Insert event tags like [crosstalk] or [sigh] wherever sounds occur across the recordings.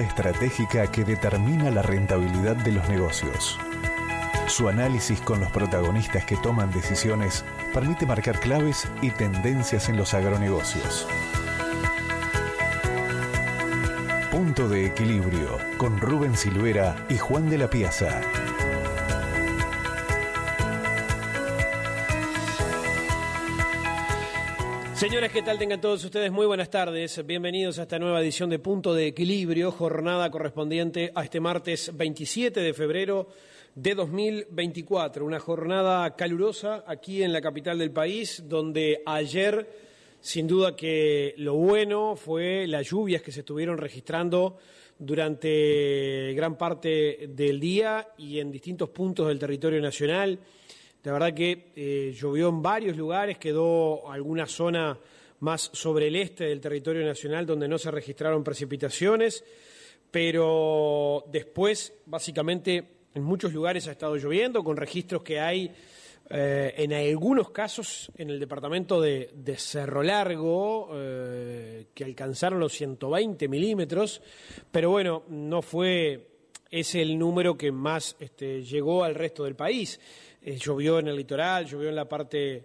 Estratégica que determina la rentabilidad de los negocios. Su análisis con los protagonistas que toman decisiones permite marcar claves y tendencias en los agronegocios. Punto de equilibrio con Rubén Silvera y Juan de la Piazza. Señores, ¿qué tal tengan todos ustedes? Muy buenas tardes. Bienvenidos a esta nueva edición de Punto de Equilibrio, jornada correspondiente a este martes 27 de febrero de 2024. Una jornada calurosa aquí en la capital del país, donde ayer, sin duda que lo bueno fue las lluvias que se estuvieron registrando durante gran parte del día y en distintos puntos del territorio nacional. La verdad que eh, llovió en varios lugares, quedó alguna zona más sobre el este del territorio nacional donde no se registraron precipitaciones, pero después, básicamente, en muchos lugares ha estado lloviendo, con registros que hay eh, en algunos casos en el departamento de, Cerro Largo, eh, que alcanzaron los 120 milímetros, pero bueno, no fue ese el número que más este, llegó al resto del país. Eh, llovió en el litoral, llovió en la parte,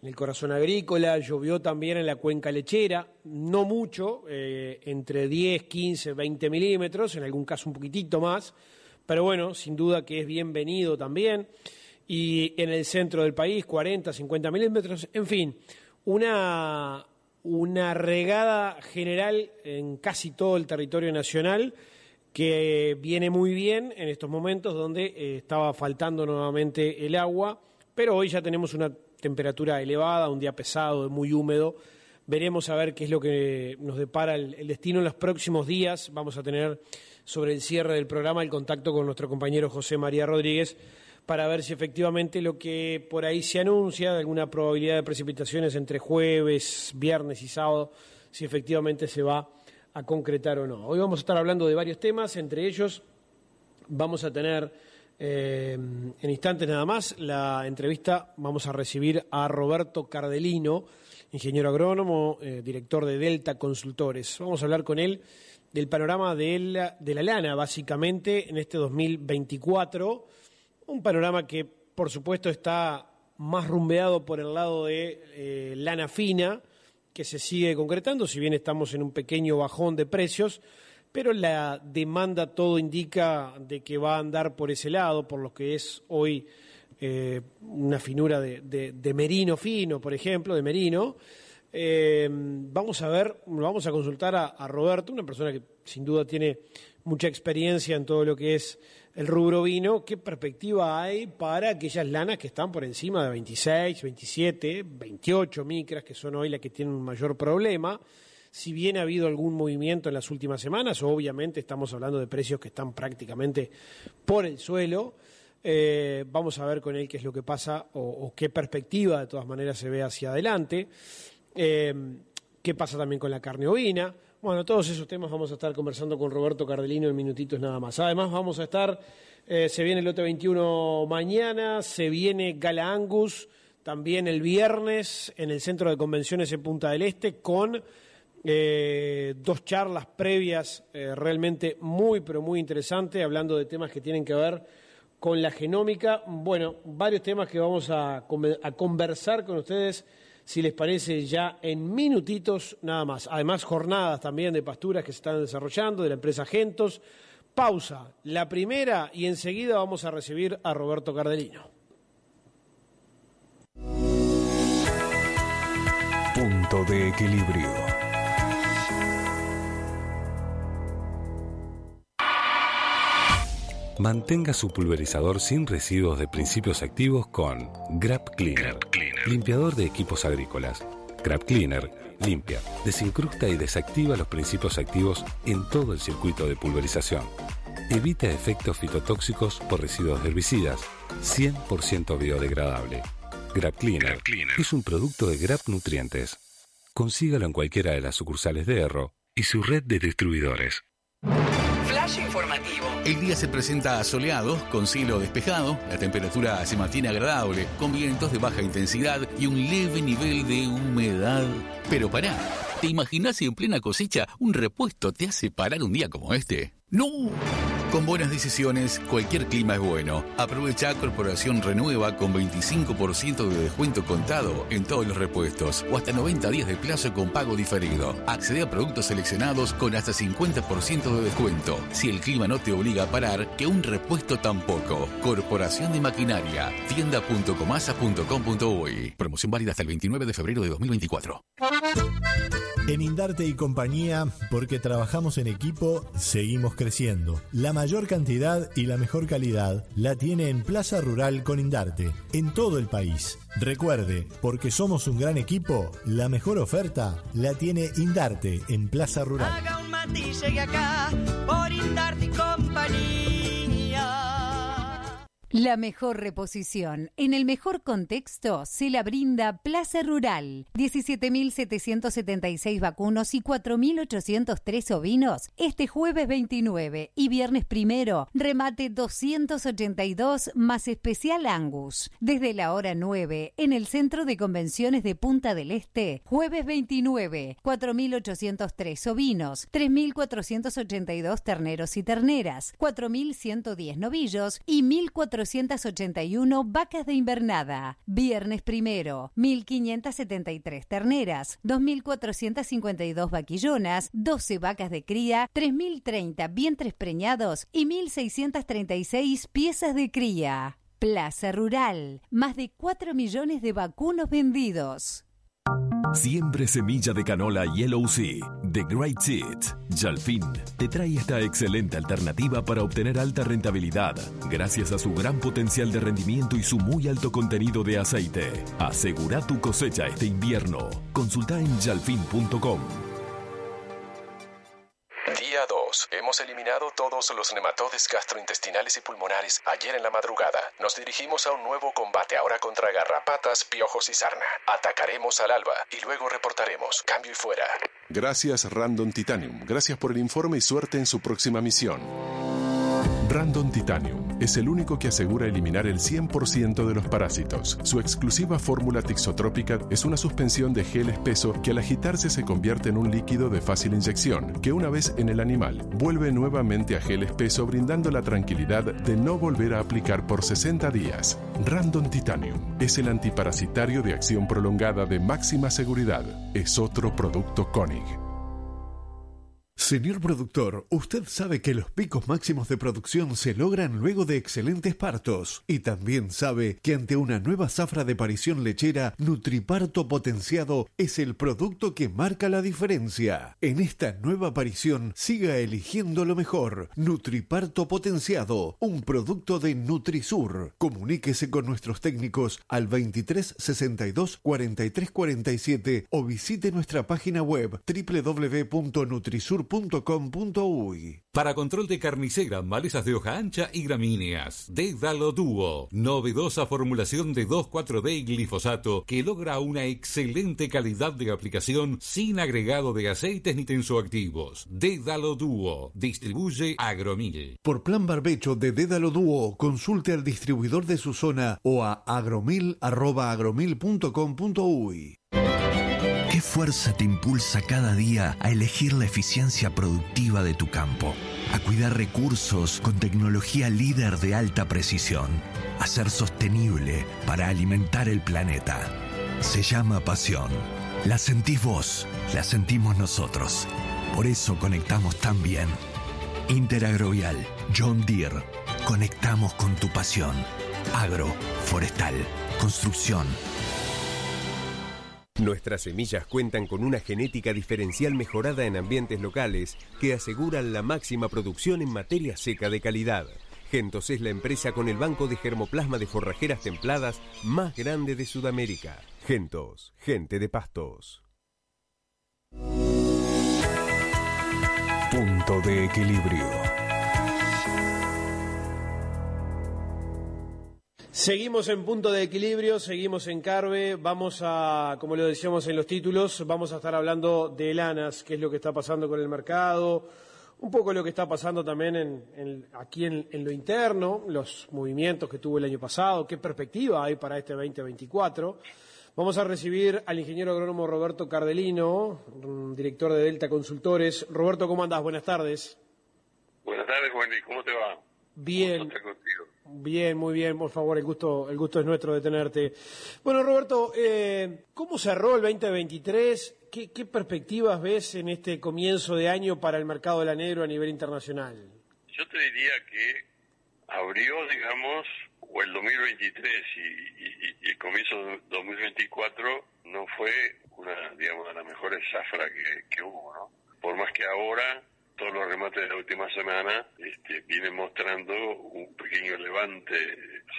en el corazón agrícola, llovió también en la cuenca lechera, no mucho, eh, entre 10, 15, 20 milímetros, en algún caso un poquitito más, pero bueno, sin duda que es bienvenido también. Y en el centro del país, 40, 50 milímetros, en fin, una, una regada general en casi todo el territorio nacional que viene muy bien en estos momentos donde eh, estaba faltando nuevamente el agua, pero hoy ya tenemos una temperatura elevada, un día pesado, muy húmedo. Veremos a ver qué es lo que nos depara el, destino en los próximos días. Vamos a tener sobre el cierre del programa el contacto con nuestro compañero José María Rodríguez para ver si efectivamente lo que por ahí se anuncia de alguna probabilidad de precipitaciones entre jueves, viernes y sábado, si efectivamente se va a concretar o no. Hoy vamos a estar hablando de varios temas, entre ellos vamos a tener eh, en instantes nada más la entrevista, vamos a recibir a Roberto Cardelino, ingeniero agrónomo, eh, director de Delta Consultores. Vamos a hablar con él del panorama de la, lana, básicamente, en este 2024. Un panorama que, por supuesto, está más rumbeado por el lado de eh, lana fina, que se sigue concretando, si bien estamos en un pequeño bajón de precios, pero la demanda todo indica de que va a andar por ese lado, por lo que es hoy eh, una finura de, merino fino, por ejemplo, de merino. Eh, vamos a ver, vamos a consultar a Roberto, una persona que sin duda tiene mucha experiencia en todo lo que es el rubro vino, ¿qué perspectiva hay para aquellas lanas que están por encima de 26, 27, 28 micras, que son hoy las que tienen un mayor problema? Si bien ha habido algún movimiento en las últimas semanas, obviamente estamos hablando de precios que están prácticamente por el suelo. Eh, vamos a ver con él qué es lo que pasa o, qué perspectiva de todas maneras se ve hacia adelante. Eh, qué pasa también con la carne ovina. Bueno, todos esos temas vamos a estar conversando con Roberto Cardelino en minutitos nada más. Además, vamos a estar, eh, se viene el lote 21 mañana, se viene Gala Angus también el viernes en el Centro de Convenciones en Punta del Este con eh, dos charlas previas eh, realmente muy, pero muy interesantes, hablando de temas que tienen que ver con la genómica. Bueno, varios temas que vamos a, a conversar con ustedes si les parece, ya en minutitos nada más. Además, jornadas también de pasturas que se están desarrollando de la empresa Gentos. Pausa, la primera, y enseguida vamos a recibir a Roberto Cardelino. Punto de equilibrio. Mantenga su pulverizador sin residuos de principios activos con Grab Cleaner, limpiador de equipos agrícolas. Grab Cleaner Limpia, desincrusta y desactiva los principios activos en todo el circuito de pulverización. Evita efectos fitotóxicos por residuos de herbicidas. 100% biodegradable. Grab Cleaner, es un producto de Grab Nutrientes. Consígalo en cualquiera de las sucursales de Erro y su red de distribuidores. Informativo. El día se presenta soleado, con cielo despejado, la temperatura se mantiene agradable, con vientos de baja intensidad y un leve nivel de humedad. Pero pará, ¿te imaginas si en plena cosecha un repuesto te hace parar un día como este? ¡No! Con buenas decisiones, cualquier clima es bueno. Aprovecha Corporación Renueva con 25% de descuento contado en todos los repuestos o hasta 90 días de plazo con pago diferido. Accede a productos seleccionados con hasta 50% de descuento. Si el clima no te obliga a parar, que un repuesto tampoco. Corporación de Maquinaria. Tienda.comasa.com.uy. Promoción válida hasta el 29 de febrero de 2024. En Indarte y compañía, porque trabajamos en equipo, seguimos creciendo. La mayor cantidad y la mejor calidad la tiene en Plaza Rural con Indarte, en todo el país. Recuerde, porque somos un gran equipo, la mejor oferta la tiene Indarte en Plaza Rural. Haga un matiz, llegue acá, por Indarte y compañía. La mejor reposición en el mejor contexto se la brinda Plaza Rural. 17.776 vacunos y 4.803 ovinos este jueves 29 y viernes primero remate 282 más especial Angus. Desde la hora 9 en el Centro de Convenciones de Punta del Este, jueves 29, 4.803 ovinos, 3.482 terneros y terneras, 4.110 novillos y 1.400 481 vacas de invernada. Viernes primero, 1.573 terneras, 2.452 vaquillonas, 12 vacas de cría, 3.030 vientres preñados y 1.636 piezas de cría. Plaza Rural, más de 4 millones de vacunos vendidos. Siempre semilla de canola Yellow Sea, The Great Seed, Jalfin, te trae esta excelente alternativa para obtener alta rentabilidad, gracias a su gran potencial de rendimiento y su muy alto contenido de aceite. Asegura tu cosecha este invierno. Consulta en jalfin.com. Día 2. Hemos eliminado todos los nematodes gastrointestinales y pulmonares ayer en la madrugada. Nos dirigimos a un nuevo combate ahora contra garrapatas, piojos y sarna. Atacaremos al alba y luego reportaremos. Cambio y fuera. Gracias Random Titanium. Gracias por el informe y suerte en su próxima misión. Random Titanium es el único que asegura eliminar el 100% de los parásitos. Su exclusiva fórmula tixotrópica es una suspensión de gel espeso que al agitarse se convierte en un líquido de fácil inyección, que una vez en el animal vuelve nuevamente a gel espeso brindando la tranquilidad de no volver a aplicar por 60 días. Random Titanium es el antiparasitario de acción prolongada de máxima seguridad. Es otro producto Koenig. Señor productor, usted sabe que los picos máximos de producción se logran luego de excelentes partos y también sabe que ante una nueva zafra de parición lechera, Nutriparto potenciado es el producto que marca la diferencia. En esta nueva aparición, siga eligiendo lo mejor. Nutriparto potenciado, un producto de Nutrisur. Comuníquese con nuestros técnicos al 23 62 43 47 o visite nuestra página web www.nutrisur.com Para control de carnicera, malezas de hoja ancha y gramíneas. Dédalo Dúo. Novedosa formulación de 2,4-D y glifosato que logra una excelente calidad de aplicación sin agregado de aceites ni tensoactivos. Dédalo Dúo. Distribuye Agromil. Por plan barbecho de Dédalo Dúo, consulte al distribuidor de su zona o a agromil.agromil.com.uy. ¿Qué fuerza te impulsa cada día a elegir la eficiencia productiva de tu campo? A cuidar recursos con tecnología líder de alta precisión. A ser sostenible para alimentar el planeta. Se llama pasión. La sentís vos, la sentimos nosotros. Por eso conectamos tan bien. Interagrovial, John Deere. Conectamos con tu pasión. Agro, forestal, construcción, Nuestras semillas cuentan con una genética diferencial mejorada en ambientes locales que aseguran la máxima producción en materia seca de calidad. Gentos es la empresa con el banco de germoplasma de forrajeras templadas más grande de Sudamérica. Gentos, gente de pastos. Punto de equilibrio. Seguimos en punto de equilibrio, seguimos en Carve, vamos a, como lo decíamos en los títulos, vamos a estar hablando de lanas, qué es lo que está pasando con el mercado, un poco lo que está pasando también en, aquí en, lo interno, los movimientos que tuvo el año pasado, qué perspectiva hay para este 2024. Vamos a recibir al ingeniero agrónomo Roberto Cardelino, director de Delta Consultores. Roberto, ¿cómo andás? Buenas tardes. Buenas tardes, Wendy. ¿Cómo te va? Bien. Bien, muy bien, por favor, el gusto, el gusto es nuestro de tenerte. Bueno, Roberto, eh, ¿cómo cerró el 2023? ¿Qué, ¿Qué, perspectivas ves en este comienzo de año para el mercado de la negro a nivel internacional? Yo te diría que abrió, digamos, o el 2023 y, el comienzo de 2024 no fue una, digamos, de las mejores zafras que hubo, ¿no? Por más que ahora todos los remates de la última semana este, vienen mostrando un pequeño levante,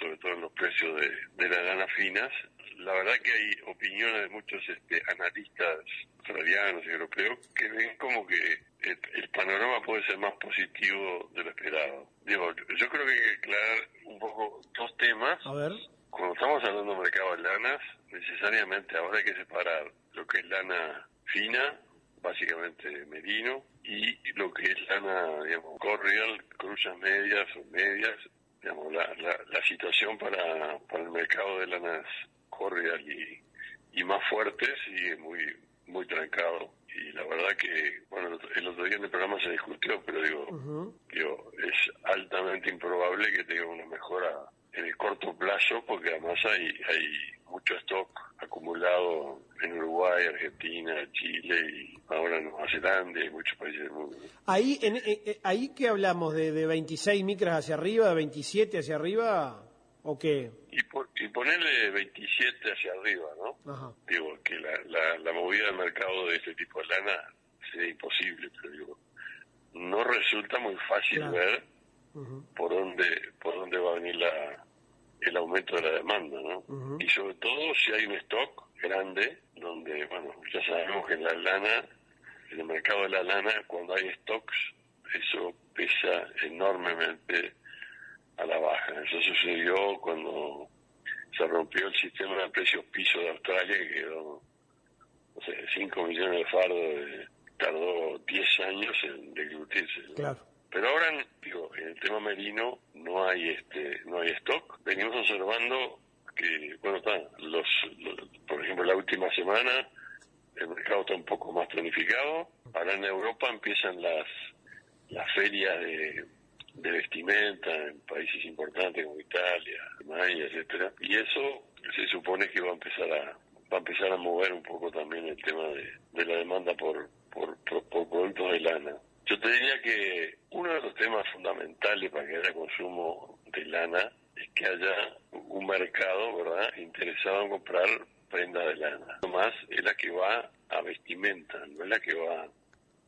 sobre todo en los precios de, las lanas finas. La verdad que hay opiniones de muchos este, analistas australianos y europeos que ven como que el, panorama puede ser más positivo de lo esperado. Digo, yo creo que hay que aclarar un poco dos temas. A ver. Cuando estamos hablando de mercado de lanas, necesariamente ahora hay que separar lo que es lana fina básicamente merino, y lo que es lana, digamos, correal, cruzas medias o medias, digamos, la, la, situación para, para el mercado de lanas correal y, y más fuertes sigue muy, muy trancado. Y la verdad que, bueno, el otro día en el programa se discutió, pero digo, digo es altamente improbable que tenga una mejora en el corto plazo porque además hay, hay mucho stock acumulado en Uruguay, Argentina, Chile y ahora Nueva Zelanda y muchos países del mundo. Ahí, en, ahí que hablamos de, de 26 micras hacia arriba, de 27 hacia arriba, ¿o qué? Y, y ponerle 27 hacia arriba, ¿no? Digo, que la, la, la movida del mercado de este tipo de lana sería imposible, pero digo, no resulta muy fácil ver por dónde por dónde va a venir la, el aumento de la demanda, ¿no? Y sobre todo si hay un stock grande, donde, bueno, ya sabemos que en la lana, en el mercado de la lana, cuando hay stocks, eso pesa enormemente a la baja. Eso sucedió cuando se rompió el sistema de precios piso de Australia, que quedó, no sé, 5 millones de fardos, tardó 10 años en deglutirse. Claro. Pero ahora, digo, en el tema merino no hay este no hay stock. Venimos observando que, bueno, está, los, por ejemplo, la última semana el mercado está un poco más planificado. Ahora en Europa empiezan las las ferias de, de vestimenta en países importantes como Italia, Alemania, etcétera, y eso se supone que va a empezar a va a empezar a mover un poco también el tema de, de la demanda por, por, por productos de lana. Yo te diría que uno de los temas fundamentales para que haya consumo de lana es que haya un mercado, ¿verdad?, interesado en comprar prenda de lana. Más es la que va a vestimenta, no es la que va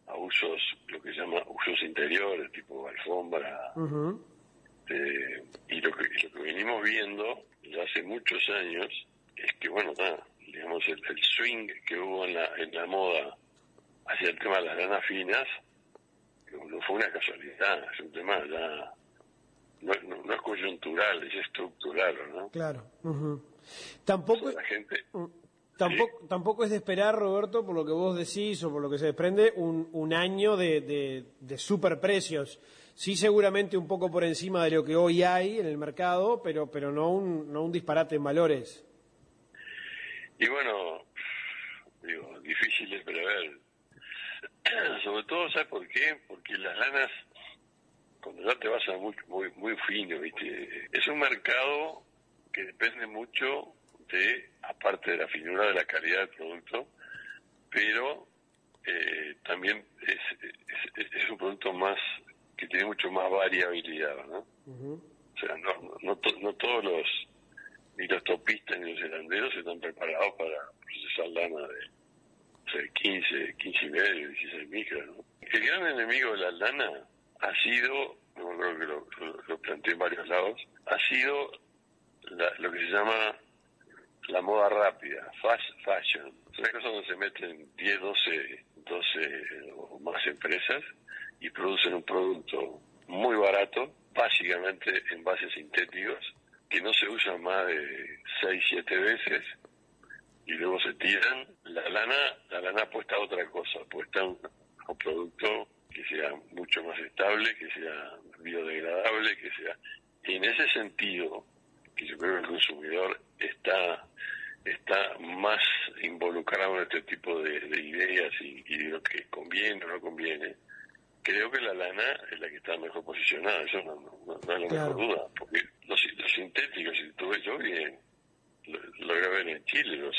a usos, lo que se llama usos interiores, tipo alfombra. Eh, y lo que, lo que venimos viendo ya hace muchos años es que, bueno, digamos, el, el, swing que hubo en la, en la moda hacia el tema de las lanas finas no fue una casualidad, es un tema ya no, no, es coyuntural, es estructural, ¿no? Claro. Tampoco, la gente, tampoco, tampoco es de esperar, Roberto, por lo que vos decís o por lo que se desprende, un, un año de, de, de superprecios. Sí, seguramente un poco por encima de lo que hoy hay en el mercado, pero, pero no, un, no un disparate en valores. Y bueno, digo, difícil de prever [clears throat] sobre todo, ¿sabes por qué? Porque las lanas, cuando ya te vas a muy, muy, muy fino, ¿viste? es un mercado que depende mucho de, aparte de la finura de la calidad del producto, pero eh, también es, es, un producto más que tiene mucho más variabilidad, ¿no? O sea, no, no, no todos los, ni los topistas ni los helanderos están preparados para procesar lana de 15, 15 y medio, 16 micras. El gran enemigo de la lana ha sido, no creo que lo, planteé en varios lados, ha sido lo que se llama la moda rápida, fast fashion. Es una cosa donde se meten 10, 12 12 o más empresas y producen un producto muy barato, básicamente en bases sintéticos, que no se usan más de 6, 7 veces y luego se tiran. La lana, la lana apuesta a otra cosa, apuesta a un, a un producto que sea mucho más estable, que sea biodegradable, que sea... Y en ese sentido, que yo creo que el consumidor está está más involucrado en este tipo de, de ideas y, y, de lo que conviene o no conviene, creo que la lana es la que está mejor posicionada, eso no, no, no, hay la Claro. mejor duda, porque los, los sintéticos, si tú ves, yo bien, lo, lo ver en Chile, los,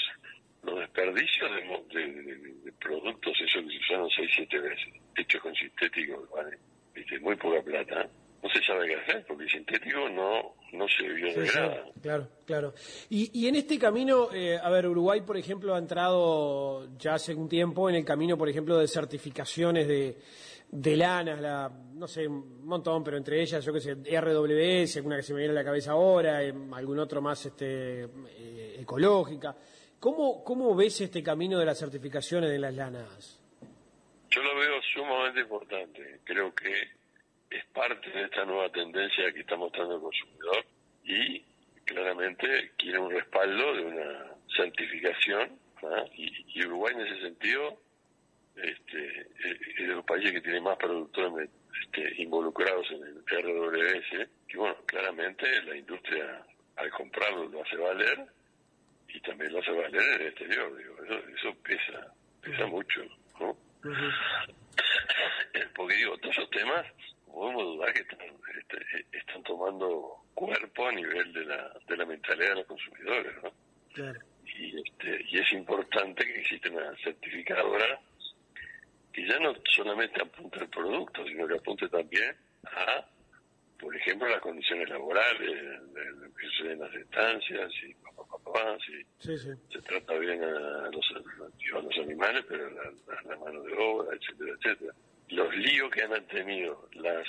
los desperdicios de, de, de- productos, esos que se usaron 6, 7 veces, hechos con sintéticos, vale, viste, muy poca plata, no se sabe qué hacer, porque el sintético no, no se Sí, sí, biodegrada. claro, claro. Y, y en este camino, eh, a ver, Uruguay, por ejemplo, ha entrado ya hace un tiempo en el camino, por ejemplo, de certificaciones de, de lanas, la, no sé, un montón, pero entre ellas, yo qué sé, RWS, alguna que se me viene a la cabeza ahora, eh, algún otro más este, eh, ecológica. ¿Cómo, ¿Cómo ves este camino de las certificaciones de las lanas? Yo lo veo sumamente importante. Creo que es parte de esta nueva tendencia que está mostrando el consumidor y claramente quiere un respaldo de una certificación ¿ah? y, Uruguay en ese sentido este, es es de los países que tiene más productores este, involucrados en el RWS y bueno, claramente la industria al comprarlo lo hace valer y también lo hace valer en el exterior, digo, eso, eso pesa, pesa mucho, ¿no? Eh, Porque digo, todos esos temas, no podemos dudar que están, este, están tomando cuerpo a nivel de la, de la mentalidad de los consumidores, ¿no? Y, este, y es importante que exista una certificadora que ya no solamente apunte al producto, sino que apunte también a, por ejemplo, las condiciones laborales, lo que sucede en las estancias, y papá, papá, si Sí, sí. se trata bien a los, a los animales, pero la, la- la mano de obra, etcétera, etcétera. Los líos que han tenido las,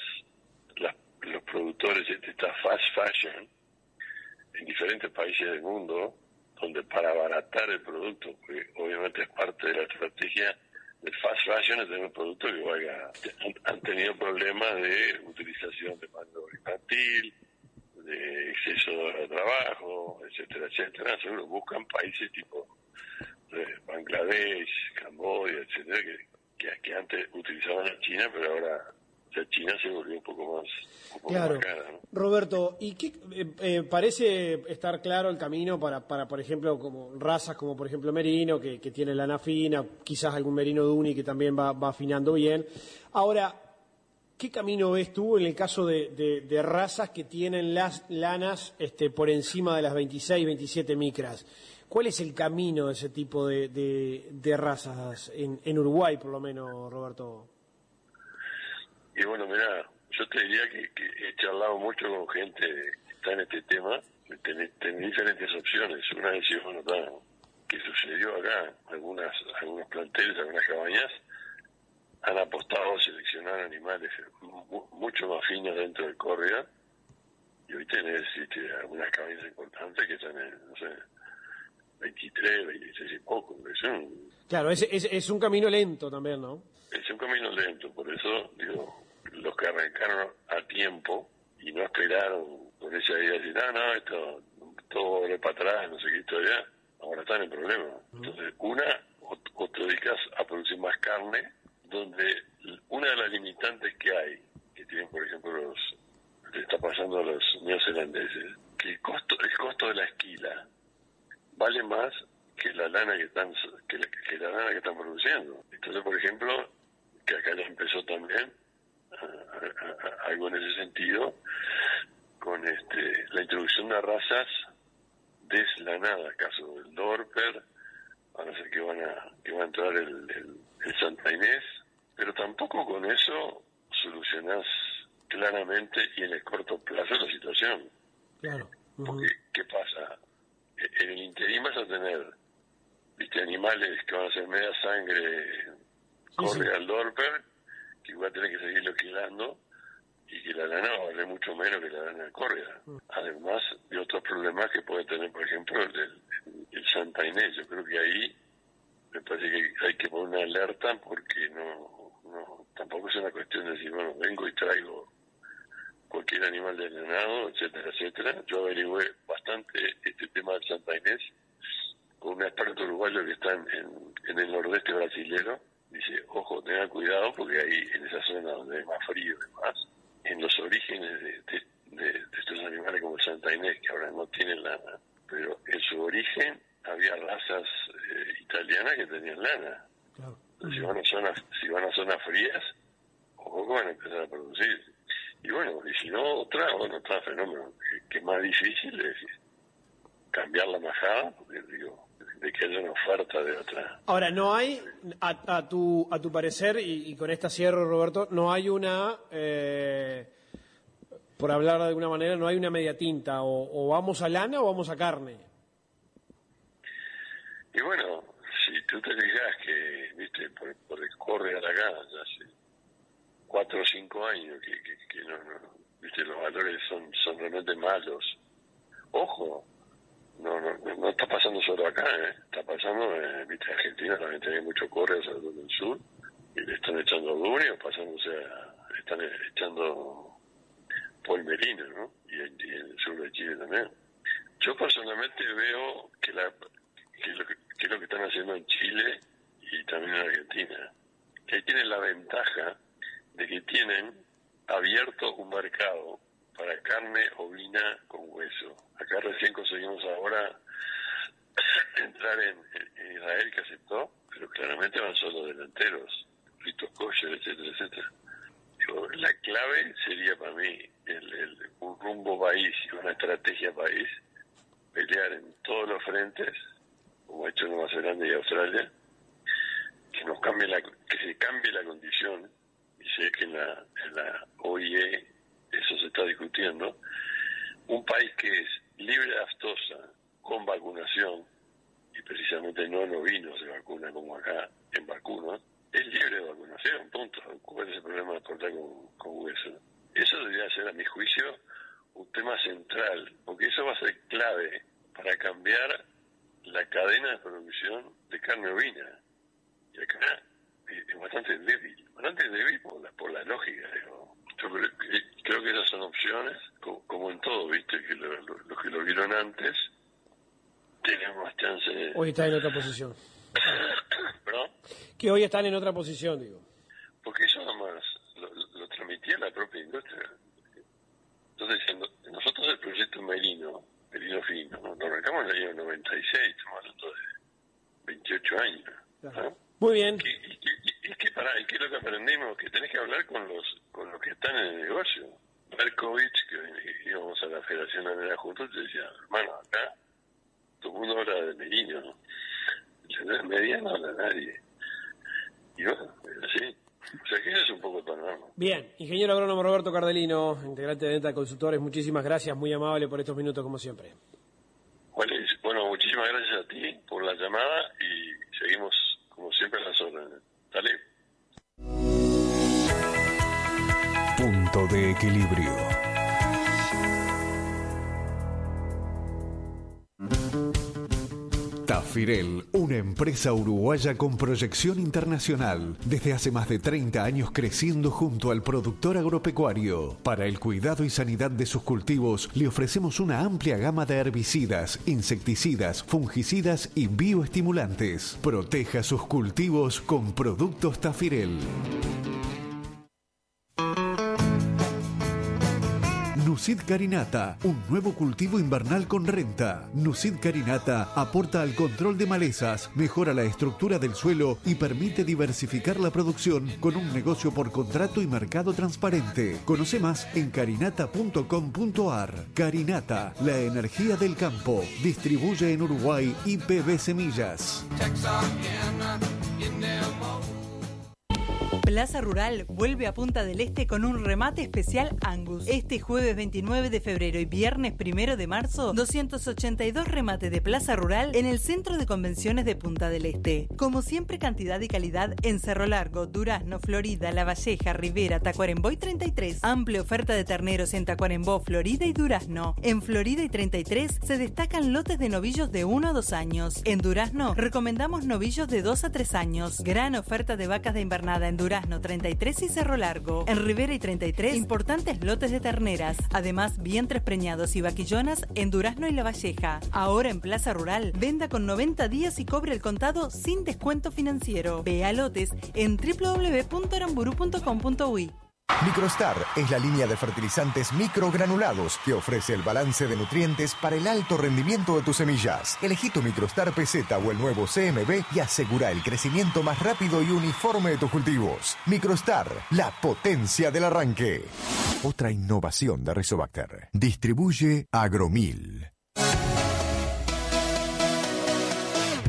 las- los productores de esta fast fashion en diferentes países del mundo, donde para abaratar el producto, que obviamente es parte de la estrategia del fast fashion, es tener un producto que valga. Han, tenido problemas de utilización de mano de infantil, de exceso de trabajo, etcétera, etcétera. Seguro buscan países tipo eh, Bangladesh, Camboya, etcétera, que, que, antes utilizaban a China, pero ahora ya China se volvió un más, un poco Claro. más cara, ¿no? Roberto, ¿y qué eh, eh, parece estar claro el camino para, para, por ejemplo, como razas como por ejemplo merino, que, que tiene lana fina, quizás algún merino duni que también va, va afinando bien? Ahora, ¿qué camino ves tú en el caso de, de- de razas que tienen las lanas este, por encima de las 26, 27 micras? ¿Cuál es el camino de ese tipo de razas en, en Uruguay, por lo menos, Roberto? Y bueno, mira, yo te diría que, que he charlado mucho con gente que está en este tema, tenés, tenés diferentes opciones. Una es decir, bueno, está, ¿qué sucedió acá? Algunas, algunos planteles, algunas cabañas han apostado a seleccionar animales mu- mucho más finos dentro del córrega y hoy tenés este, algunas cabañas importantes que están en, no sé, 23, 26 y poco. Es un, Claro, es, es, es un camino lento también, ¿no? es un camino lento, por eso digo, los que arrancaron a tiempo y no esperaron por esa idea de decir, no, no, esto todo va para atrás, no sé qué historia, ahora están en problema. Entonces, una, o, o te dedicas a producir más carne, donde una de las limitantes que hay, que tienen por ejemplo los, le está pasando a los neozelandeses, que el costo, el costo de la esquila vale más que la lana que están que la, que la lana que están produciendo. Entonces, por ejemplo, que acá ya empezó también [laughs] algo en ese sentido con este la introducción de razas deslanadas, caso del Dorper, ahora sé que van a que va a entrar el, el, el Santa Inés, pero tampoco con eso solucionás claramente y en el corto plazo la situación. Claro. Porque, ¿qué pasa? E- En el interín vas a tener viste animales que van a ser media sangre, corre al dorper, que igual tenés que seguirlo alquilando y que la lana va a valer mucho menos que la lana de córrega. Además de otros problemas que puede tener, por ejemplo, el, del- el Santa Inés. Yo creo que ahí me parece que hay que poner una alerta porque no, no tampoco es una cuestión de decir, bueno, vengo y traigo cualquier animal de ganado, etcétera, etcétera. Yo averigüé bastante este tema de Santa Inés con un experto uruguayo que está en, en, el nordeste brasilero. Dice, ojo, tengan cuidado porque ahí en esa zona donde es más frío y demás, en los orígenes de, de, estos animales como el Santa Inés, que ahora no tienen lana, pero en su origen había razas eh, italianas que tenían lana. Si, van a zonas, si van a zonas frías, que van a empezar a producir. Y bueno, y si no, otra, bueno, otro fenómeno que, es más difícil es cambiar la majada, porque digo, de que haya una oferta de otra. Ahora, no hay, a, tu, a tu parecer, y, con esta cierro, Roberto, no hay una, eh, por hablar de alguna manera, no hay una media tinta, o, vamos a lana o vamos a carne. Y bueno, si tú te digas que, viste, por, por el corre a la gana, ya sé cuatro o cinco años que, que, no, viste los valores son son realmente malos ojo no no no está pasando solo acá ¿eh? está pasando eh, viste Argentina también tiene mucho corre sobre todo en el sur y le están echando o pasándose a, están echando polmerino no y en, el sur de Chile también yo personalmente veo que la que lo que, que lo que están haciendo en Chile y también en Argentina que tienen la ventaja de que tienen abierto un mercado para carne ovina con hueso. Acá recién conseguimos ahora [clears throat] entrar en, Israel que aceptó, pero claramente van solo delanteros, ritos kosher, etcétera, etcétera. la clave sería para mí un rumbo país y una estrategia país, pelear en todos los frentes, como ha hecho Nueva Zelanda y Australia, que nos cambie la, que se cambie la condición y sé que en la OIE eso se está discutiendo, un país que es libre de aftosa, con vacunación, y precisamente no en ovinos se vacuna como acá en vacunas, es libre de vacunación, punto. ¿Cuál es el problema de portar con, con hueso? Eso debería ser, a mi juicio, un tema central, porque eso va a ser clave para cambiar la cadena de producción de carne ovina. Y acá es bastante débil, bastante débil por la, por la lógica. Digo. Yo creo que, esas son opciones, como, en todo, ¿viste? Que los que lo vieron antes tienen más chance Hoy están en otra posición. [coughs] ¿Perdón? Que hoy están en otra posición, digo. Porque eso nomás lo, lo transmitía la propia industria. Entonces, nosotros el proyecto Merino, Merino Fino, nos arrancamos en el año 96, estamos hablando de 28 años. Muy bien. Es que, para, ¿qué es lo que aprendimos? Que tenés que hablar con los con los que están en el negocio. Berkovich, que íbamos a la Federación Anera juntos, te decía, hermano, acá todo el mundo habla de Merino, ¿no? no es mediano, no habla nadie. Y bueno, así. O sea que eso es un poco el panorama. Bien, ingeniero agrónomo Roberto Cardelino, integrante de Denta Consultores, muchísimas gracias, muy amable por estos minutos como siempre. Bueno, muchísimas gracias a ti por la llamada y Tafirel, una empresa uruguaya con proyección internacional, desde hace más de 30 años creciendo junto al productor agropecuario. Para el cuidado y sanidad de sus cultivos, le ofrecemos una amplia gama de herbicidas, insecticidas, fungicidas y bioestimulantes. Proteja sus cultivos con productos Tafirel. Nucid Carinata, un nuevo cultivo invernal con renta. Nucid Carinata aporta al control de malezas, mejora la estructura del suelo y permite diversificar la producción con un negocio por contrato y mercado transparente. Conoce más en carinata.com.ar. Carinata, la energía del campo. Distribuye en Uruguay IPB Semillas. Plaza Rural vuelve a Punta del Este con un remate especial Angus. Este jueves 29 de febrero y viernes 1 de marzo, 282 remates de Plaza Rural en el Centro de Convenciones de Punta del Este. Como siempre, cantidad y calidad en Cerro Largo, Durazno, Florida, La Valleja, Rivera, Tacuarembó y 33. Amplia oferta de terneros en Tacuarembó, Florida y Durazno. En Florida y 33 se destacan lotes de novillos de 1 a 2 años. En Durazno recomendamos novillos de 2 a 3 años. Gran oferta de vacas de invernada en Durazno 33 y Cerro Largo. En Rivera y 33, importantes lotes de terneras. Además, vientres preñados y vaquillonas en Durazno y La Valleja. Ahora en Plaza Rural, venda con 90 días y cobre el contado sin descuento financiero. Vea lotes en www.aramburu.com.uy. Microstar es la línea de fertilizantes microgranulados que ofrece el balance de nutrientes para el alto rendimiento de tus semillas. Elegí tu Microstar PZ o el nuevo CMB y asegura el crecimiento más rápido y uniforme de tus cultivos. Microstar, la potencia del arranque. Otra innovación de Rizobacter. Distribuye Agromil.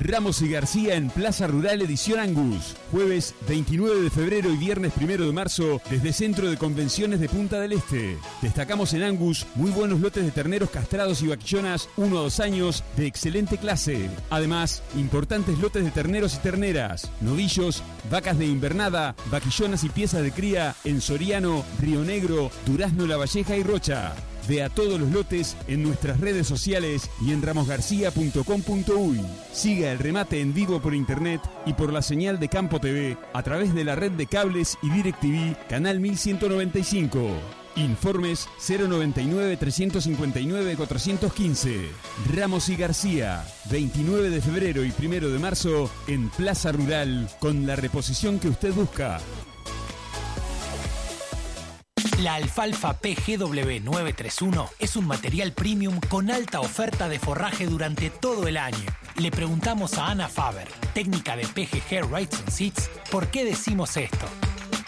Ramos y García en Plaza Rural Edición Angus. Jueves 29 de febrero y viernes 1 de marzo desde Centro de Convenciones de Punta del Este. Destacamos en Angus muy buenos lotes de terneros castrados y vaquillonas 1 a 2 años de excelente clase. Además, importantes lotes de terneros y terneras, novillos, vacas de invernada, vaquillonas y piezas de cría en Soriano, Río Negro, Durazno, La Valleja y Rocha. Vea todos los lotes en nuestras redes sociales y en ramosgarcía.com.uy. Siga el remate en vivo por internet y por la señal de Campo TV a través de la red de cables y DirecTV, canal 1195. Informes 099 359 415. Ramos y García, 29 de febrero y 1 de marzo en Plaza Rural con la reposición que usted busca. La alfalfa PGW931 es un material premium con alta oferta de forraje durante todo el año. Le preguntamos a Ana Faber, técnica de PGG Rights and Seeds, por qué decimos esto.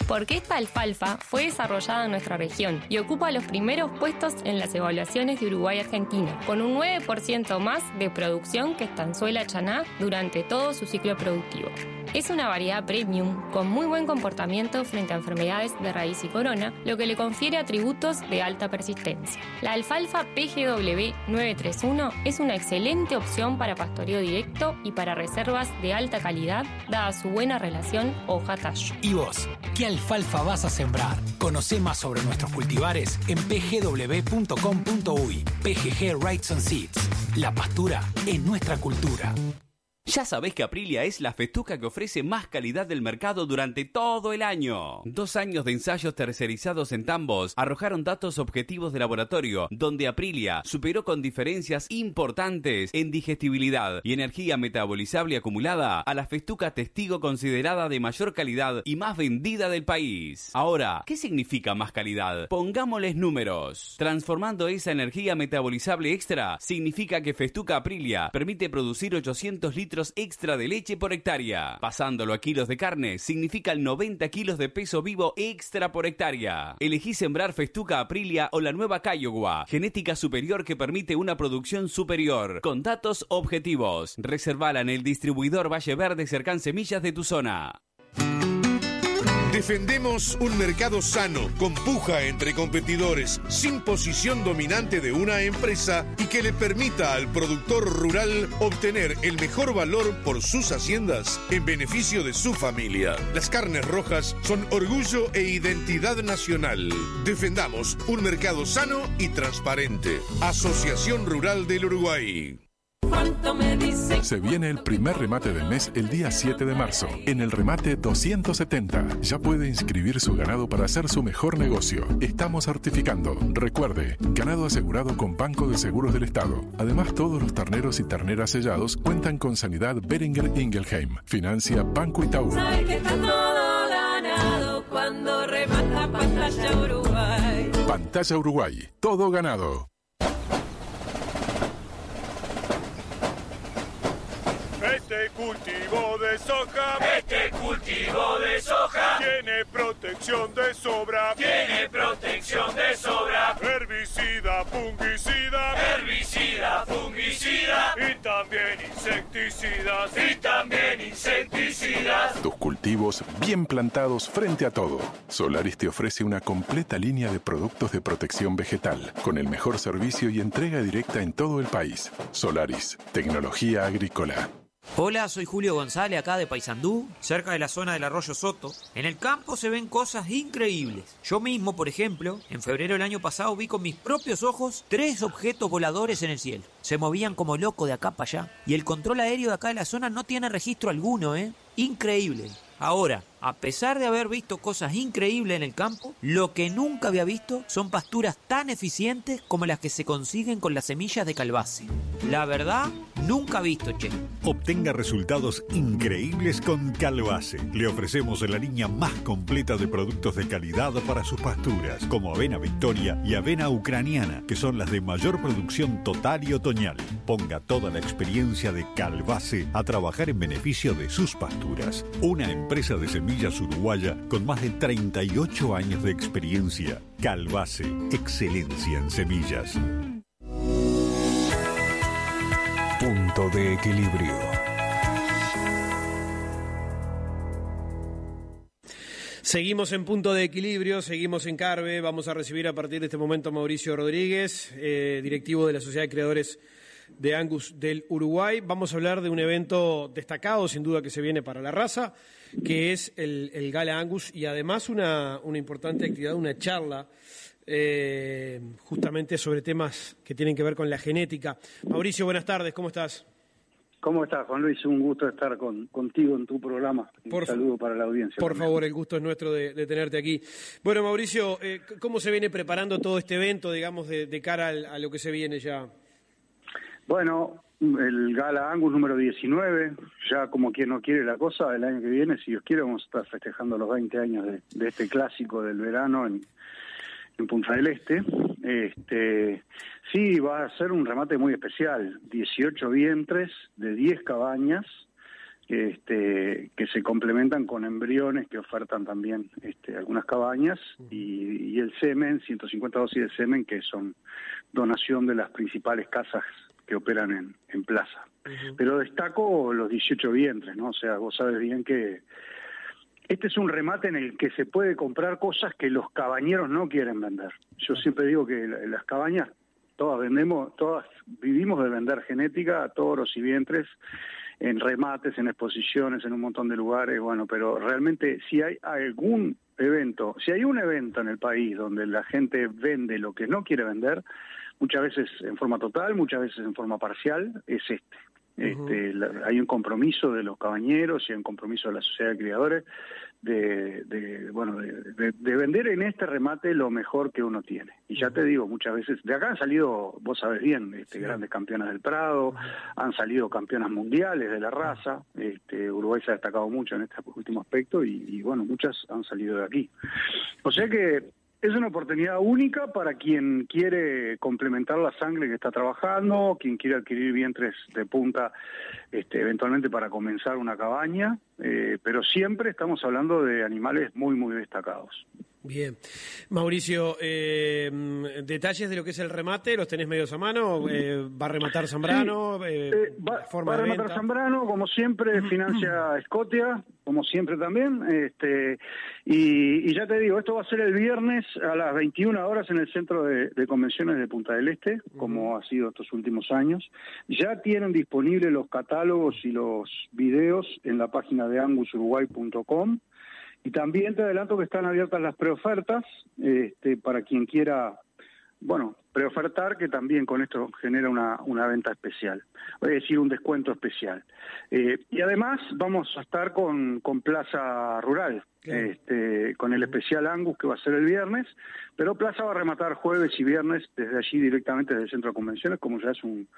Porque esta alfalfa fue desarrollada en nuestra región y ocupa los primeros puestos en las evaluaciones de Uruguay y Argentina, con un 9% más de producción que estanzuela chaná durante todo su ciclo productivo. Es una variedad premium con muy buen comportamiento frente a enfermedades de raíz y corona, lo que le confiere atributos de alta persistencia. La alfalfa PGW 931 es una excelente opción para pastoreo directo y para reservas de alta calidad, dada su buena relación hoja-tallo. ¿Y vos? ¿Qué alfalfa vas a sembrar? Conoce más sobre nuestros cultivares en pgw.com.uy. PGG Rights and Seeds. La pastura es nuestra cultura. Ya sabés que Aprilia es la festuca que ofrece más calidad del mercado durante todo el año. Dos años de ensayos tercerizados en tambos arrojaron datos objetivos de laboratorio, donde Aprilia superó con diferencias importantes en digestibilidad y energía metabolizable acumulada a la festuca testigo considerada de mayor calidad y más vendida del país. Ahora, ¿qué significa más calidad? Pongámosles números. Transformando esa energía metabolizable extra, significa que Festuca Aprilia permite producir 800 litros extra de leche por hectárea. Pasándolo a kilos de carne, significa el 90 kilos de peso vivo extra por hectárea. Elegí sembrar Festuca Aprilia o la nueva Kiowa, genética superior que permite una producción superior, con datos objetivos. Reservala en el distribuidor Valle Verde Cercán Semillas de tu zona. Defendemos un mercado sano, con puja entre competidores, sin posición dominante de una empresa y que le permita al productor rural obtener el mejor valor por sus haciendas en beneficio de su familia. Las carnes rojas son orgullo e identidad nacional. Defendamos un mercado sano y transparente. Asociación Rural del Uruguay. Se viene el primer remate del mes el día 7 de marzo. En el remate 270 ya puede inscribir su ganado para hacer su mejor negocio. Estamos certificando. Recuerde, ganado asegurado con Banco de Seguros del Estado. Además, todos los terneros y terneras sellados cuentan con Sanidad Beringer Ingelheim. Financia Banco Itaú. cuando remata Pantalla Uruguay. Pantalla Uruguay. Todo ganado. Este cultivo de soja, este cultivo de soja, tiene protección de sobra, tiene protección de sobra, herbicida, fungicida, herbicida, fungicida y también insecticidas, y también insecticidas. Tus cultivos cultivos bien plantados frente a todo. Solaris te ofrece una completa línea de productos de protección vegetal, con el mejor servicio y entrega directa en todo el país. Solaris, tecnología agrícola. Hola, soy Julio González, acá de Paysandú, cerca de la zona del arroyo Soto. En el campo se ven cosas increíbles. Yo mismo, por ejemplo, en febrero del año pasado vi con mis propios ojos tres objetos voladores en el cielo. Se movían como loco de acá para allá. Y el control aéreo de acá de la zona no tiene registro alguno, ¿eh? Increíble. Ahora, a pesar de haber visto cosas increíbles en el campo, lo que nunca había visto son pasturas tan eficientes como las que se consiguen con las semillas de calbase. La verdad, nunca visto, che. Obtenga resultados increíbles con Calbase. Le ofrecemos la línea más completa de productos de calidad para sus pasturas, como avena victoria y avena ucraniana, que son las de mayor producción total y otoñal. Ponga toda la experiencia de Calbase a trabajar en beneficio de sus pasturas. Una empresa de semillas uruguaya con más de 38 años de experiencia. Calbase, excelencia en semillas. Punto de equilibrio. Seguimos en punto de equilibrio, seguimos en Carve. Vamos a recibir a partir de este momento a Mauricio Rodríguez, eh, directivo de la Sociedad de Creadores de Angus del Uruguay. Vamos a hablar de un evento destacado, sin duda, que se viene para la raza, que es el, el Gala Angus y además una, una importante actividad, una charla. eh, justamente sobre temas que tienen que ver con la genética. Mauricio, buenas tardes, ¿cómo estás? ¿Cómo estás, Juan Luis? Un gusto estar con, contigo en tu programa. Por Un saludo para la audiencia. Por también. favor, el gusto es nuestro de, de tenerte aquí. Bueno, Mauricio, eh, ¿cómo se viene preparando todo este evento, digamos, de, de cara al- a lo que se viene ya? Bueno, el Gala Angus número 19, ya como quien no quiere la cosa, el año que viene, si Dios quiere, vamos a estar festejando los 20 años de, de este clásico del verano en, en Punta del Este. Este, sí, va a ser un remate muy especial, 18 vientres de 10 cabañas, este, que se complementan con embriones que ofertan también este, algunas cabañas y, y el semen, 150 dosis de semen que son donación de las principales casas que operan en, en plaza. Pero destaco los 18 vientres, ¿no? O sea, vos sabes bien que este es un remate en el que se puede comprar cosas que los cabañeros no quieren vender. Yo siempre digo que la- las cabañas todas vendemos, todas vivimos de vender genética, toros y vientres en remates, en exposiciones, en un montón de lugares, bueno, pero realmente si hay algún evento, si hay un evento en el país donde la gente vende lo que no quiere vender, muchas veces en forma total, muchas veces en forma parcial, es este. Este, la- hay un compromiso de los cabañeros y hay un compromiso de la sociedad de criadores de, de, bueno de, de- de vender en este remate lo mejor que uno tiene. Y ya te digo muchas veces de acá han salido vos sabés bien este, grandes campeonas del Prado han salido campeonas mundiales de la raza este, Uruguay se ha destacado mucho en este último aspecto y, y, bueno muchas han salido de aquí. O sea que es una oportunidad única para quien quiere complementar la sangre que está trabajando, quien quiere adquirir vientres de punta, este, eventualmente para comenzar una cabaña, eh, pero siempre estamos hablando de animales muy, muy destacados. Bien. Mauricio, eh, detalles de lo que es el remate, ¿los tenés medios a mano? Eh, ¿Va a rematar Zambrano? Va, forma va a rematar. Zambrano, como siempre, financia Scotia, como siempre también. Este, y, y ya te digo, esto va a ser el viernes a las 21 horas en el Centro de, de Convenciones de Punta del Este, como ha sido estos últimos años. Ya tienen disponibles los catálogos y los videos en la página de angusuruguay.com. Y también te adelanto que están abiertas las preofertas este, para quien quiera, bueno, preofertar, que también con esto genera una, una venta especial, es decir, un descuento especial. Eh, y además vamos a estar con, con Plaza Rural, este, con el especial Angus que va a ser el viernes, pero Plaza va a rematar jueves y viernes desde allí directamente desde el Centro de Convenciones, como ya es, un,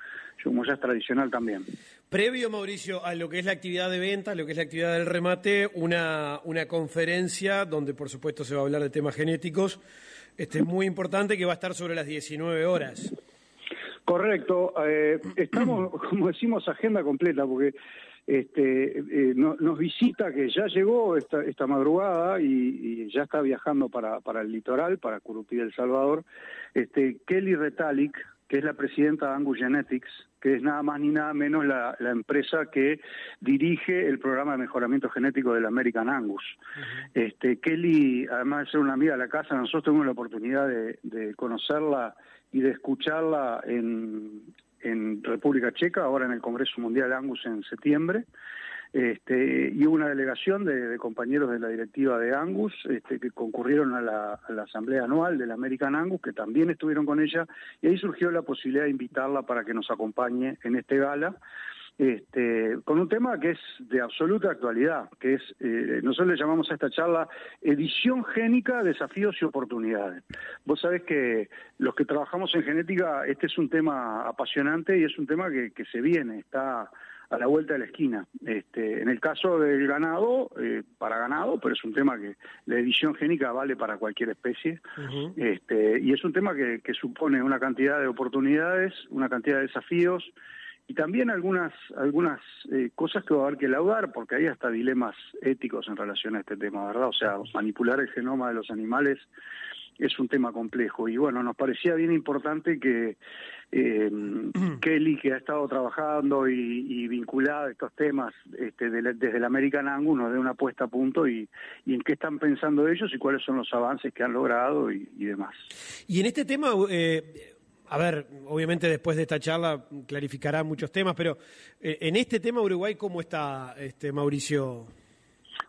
como ya es tradicional también. Previo, Mauricio, a lo que es la actividad de venta, lo que es la actividad del remate, una, una conferencia donde, por supuesto, se va a hablar de temas genéticos, este, muy importante, que va a estar sobre las 19 horas. Correcto, eh, estamos, [clears throat] como decimos, agenda completa, porque este, eh, no- nos visita que ya llegó esta, esta madrugada y, y ya está viajando para, para el litoral, para Curupí del Salvador, este, Kelly Retalic, que es la presidenta de Angus Genetics, que es nada más ni nada menos la, empresa que dirige el programa de mejoramiento genético del American Angus. este, Kelly, además de ser una amiga de la casa, nosotros tuvimos la oportunidad de, conocerla y de escucharla en, en República Checa, ahora en el Congreso Mundial Angus en septiembre. Este, y hubo una delegación de, compañeros de la directiva de Angus este, que concurrieron a la, asamblea anual del American Angus, que también estuvieron con ella, y ahí surgió la posibilidad de invitarla para que nos acompañe en este gala. Este, con un tema que es de absoluta actualidad, que es, eh, nosotros le llamamos a esta charla edición génica, desafíos y oportunidades. Vos sabés que los que trabajamos en genética, este es un tema apasionante y es un tema que se viene, está a la vuelta de la esquina. Este, en el caso del ganado, eh, para ganado, pero es un tema que la edición génica vale para cualquier especie, este, y es un tema que, supone una cantidad de oportunidades, una cantidad de desafíos, y también algunas algunas eh, cosas que va a haber que laudar, porque hay hasta dilemas éticos en relación a este tema, ¿verdad? O sea, manipular el genoma de los animales es un tema complejo y bueno, nos parecía bien importante que eh, [clears throat] Kelly, que ha estado trabajando y, vinculada a estos temas este, desde el American Angus, nos dé una puesta a punto y, en qué están pensando ellos y cuáles son los avances que han logrado y, demás. Y en este tema, eh, a ver, obviamente después de esta charla clarificará muchos temas, pero eh, en este tema Uruguay, ¿cómo está, este Mauricio?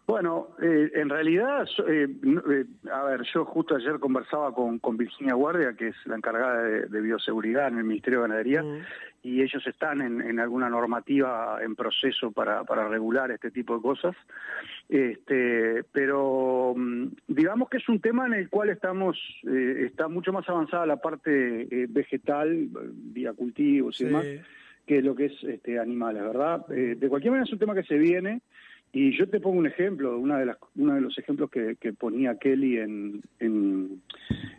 Bueno, eh, en realidad, eh, eh, a ver, yo justo ayer conversaba con, Virginia Guardia, que es la encargada de, bioseguridad en el Ministerio de Ganadería, y ellos están en, alguna normativa en proceso para, regular este tipo de cosas. Este, pero mm, digamos que es un tema en el cual estamos, está mucho más avanzada la parte vegetal, vía cultivos y demás, que lo que es este, animales, ¿verdad? de cualquier manera es un tema que se viene. Y yo te pongo un ejemplo, una de las, uno de los ejemplos que, ponía Kelly en, en,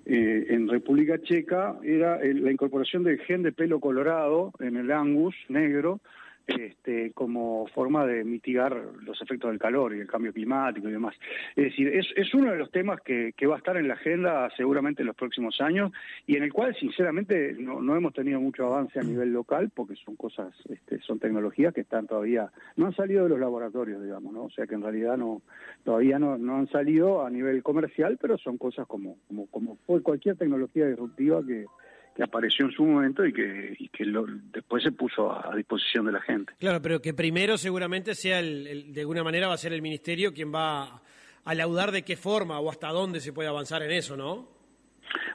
eh, en República Checa era la incorporación del gen de pelo colorado en el angus negro, este, como forma de mitigar los efectos del calor y el cambio climático y demás. Es decir, es, es uno de los temas que, que, va a estar en la agenda seguramente en los próximos años y en el cual sinceramente no, no hemos tenido mucho avance a nivel local porque son cosas, este, son tecnologías que están todavía, no han salido de los laboratorios, digamos, ¿no? O sea que en realidad no, todavía no, han salido a nivel comercial, pero son cosas como, como, como cualquier tecnología disruptiva que que apareció en su momento y que, después se puso a, disposición de la gente. Claro, pero que primero seguramente sea, el, de alguna manera va a ser el Ministerio quien va a laudar de qué forma o hasta dónde se puede avanzar en eso, ¿no?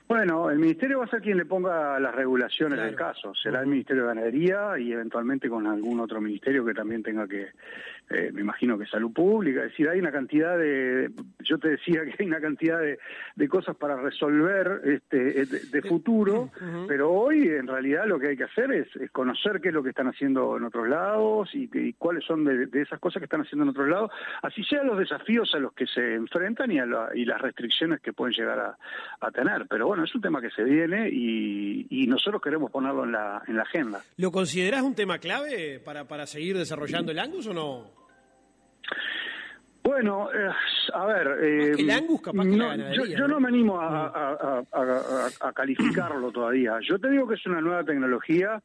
Bueno, el Ministerio va a ser quien le ponga las regulaciones del caso. Será el Ministerio de Ganadería y eventualmente con algún otro ministerio que también tenga que, eh, me imagino que salud pública. Es decir, hay una cantidad de, yo te decía que hay una cantidad de, cosas para resolver este, de, futuro, pero hoy en realidad lo que hay que hacer es, conocer qué es lo que están haciendo en otros lados y, cuáles son de, esas cosas que están haciendo en otros lados, así sean los desafíos a los que se enfrentan y, y las restricciones que pueden llegar a, a tener. Pero bueno, es un tema que se viene y, nosotros queremos ponerlo en la, en la agenda. ¿Lo considerás un tema clave para, para seguir desarrollando el Angus o no? Bueno, eh, a ver. Eh, el Angus capaz que no, yo, ¿no? me animo a, calificarlo todavía. Yo te digo que es una nueva tecnología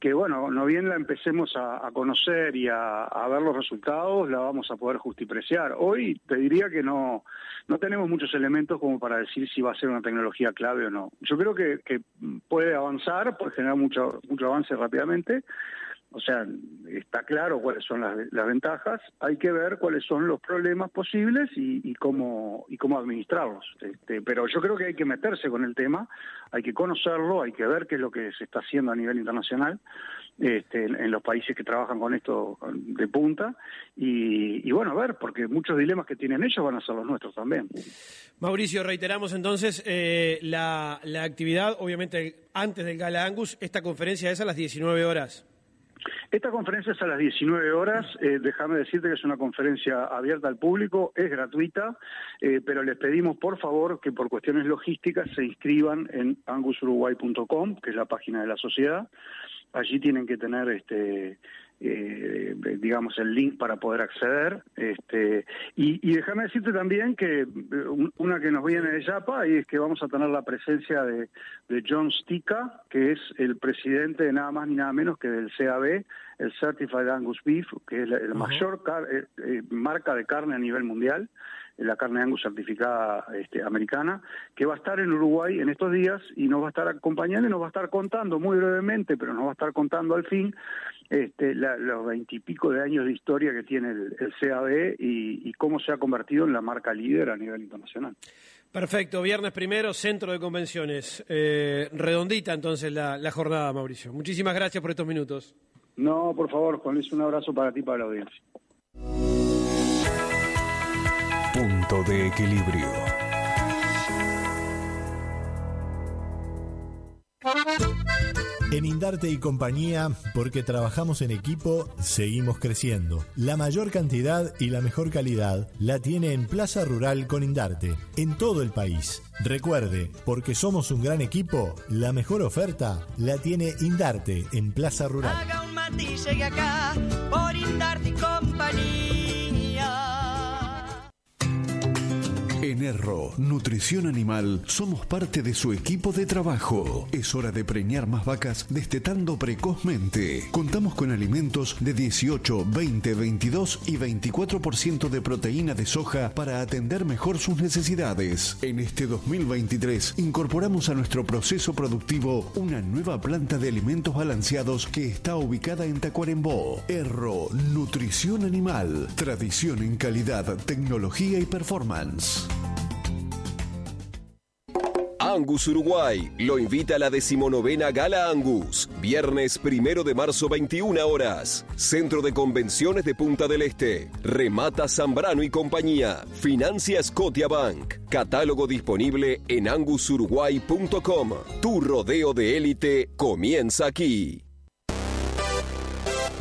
que, bueno, no bien la empecemos a, conocer y a, ver los resultados, la vamos a poder justipreciar. Hoy te diría que no, no tenemos muchos elementos como para decir si va a ser una tecnología clave o no. Yo creo que, que puede avanzar, puede generar mucho, mucho avance rápidamente o sea, está claro cuáles son las, ventajas, hay que ver cuáles son los problemas posibles y, cómo y cómo administrarlos. Este, pero yo creo que hay que meterse con el tema, hay que conocerlo, hay que ver qué es lo que se está haciendo a nivel internacional este, en, los países que trabajan con esto de punta y, bueno, a ver, porque muchos dilemas que tienen ellos van a ser los nuestros también. Mauricio, reiteramos entonces eh, la, la actividad, obviamente antes del Gala Angus, esta conferencia es a las 19 horas. Esta conferencia es a las 19 horas. Eh, déjame decirte que es una conferencia abierta al público, es gratuita, eh, pero les pedimos por favor que por cuestiones logísticas se inscriban en angusuruguay.com, que es la página de la sociedad. Allí tienen que tener este eh, digamos, el link para poder acceder. Este, y, y déjame decirte también que eh, una que nos viene de Yapa y es que vamos a tener la presencia de, de John Stica, que es el presidente de nada más ni nada menos que del CAB, el Certified Angus Beef, que es la, mayor eh, marca de carne a nivel mundial la carne Angus certificada este, americana, que va a estar en Uruguay en estos días y nos va a estar acompañando y nos va a estar contando muy brevemente, pero nos va a estar contando al fin este, los veintipico de años de historia que tiene el, CAB y, cómo se ha convertido en la marca líder a nivel internacional. Perfecto, viernes primero, centro de convenciones. Eh, redondita entonces la, la jornada, Mauricio. Muchísimas gracias por estos minutos. No, por favor, Juan Luis, un abrazo para ti y para la audiencia. Punto de equilibrio. En Indarte y compañía, porque trabajamos en equipo, seguimos creciendo. La mayor cantidad y la mejor calidad la tiene en Plaza Rural con Indarte, en todo el país. Recuerde, porque somos un gran equipo, la mejor oferta la tiene Indarte en Plaza Rural. Haga un acá por Indarte y compañía. En Erro, Nutrición Animal, somos parte de su equipo de trabajo. Es hora de preñar más vacas destetando precozmente. Contamos con alimentos de 18, 20, 22 y 24% de proteína de soja para atender mejor sus necesidades. En este 2023 incorporamos a nuestro proceso productivo una nueva planta de alimentos balanceados que está ubicada en Tacuarembó. Erro, Nutrición Animal, tradición en calidad, tecnología y performance. Angus Uruguay lo invita a la decimonovena Gala Angus, viernes primero de marzo 21 horas, Centro de Convenciones de Punta del Este, Remata Zambrano y compañía, Financia Scotia Bank, catálogo disponible en angusuruguay.com. Tu rodeo de élite comienza aquí.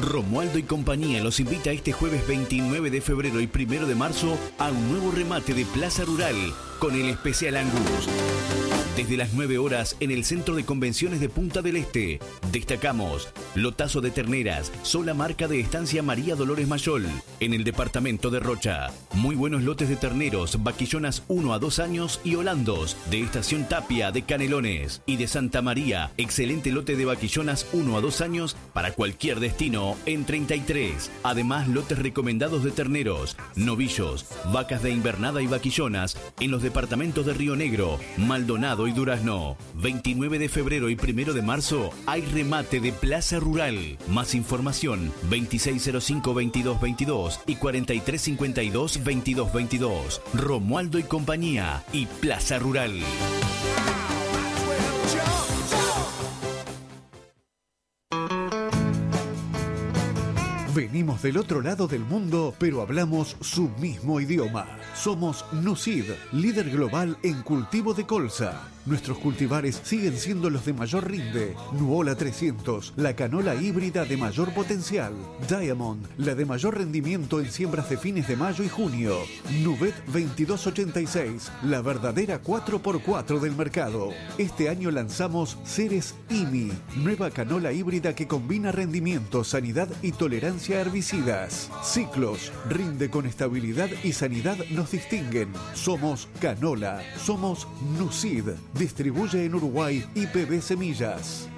Romualdo y compañía los invita este jueves 29 de febrero y 1 de marzo a un nuevo remate de Plaza Rural con el especial Angus. Desde las 9 horas en el Centro de Convenciones de Punta del Este, destacamos Lotazo de Terneras, sola marca de Estancia María Dolores Mayol, en el departamento de Rocha. Muy buenos lotes de terneros, vaquillonas 1 a 2 años y holandos, de Estación Tapia, de Canelones y de Santa María, excelente lote de vaquillonas 1 a 2 años para cualquier destino en 33. Además, lotes recomendados de terneros, novillos, vacas de invernada y vaquillonas en los departamentos de Río Negro, Maldonado, y Durazno. 29 de febrero y 1 de marzo hay remate de Plaza Rural. Más información 2605-2222 y 4352-2222. Romualdo y compañía y Plaza Rural. Venimos del otro lado del mundo, pero hablamos su mismo idioma. Somos Nucid, líder global en cultivo de colza. Nuestros cultivares siguen siendo los de mayor rinde. Nuola 300, la canola híbrida de mayor potencial. Diamond, la de mayor rendimiento en siembras de fines de mayo y junio. Nubet 2286, la verdadera 4x4 del mercado. Este año lanzamos Ceres IMI, nueva canola híbrida que combina rendimiento, sanidad y tolerancia herbicidas. Ciclos, rinde con estabilidad y sanidad nos distinguen. Somos Canola, somos Nucid. Distribuye en Uruguay IPB Semillas.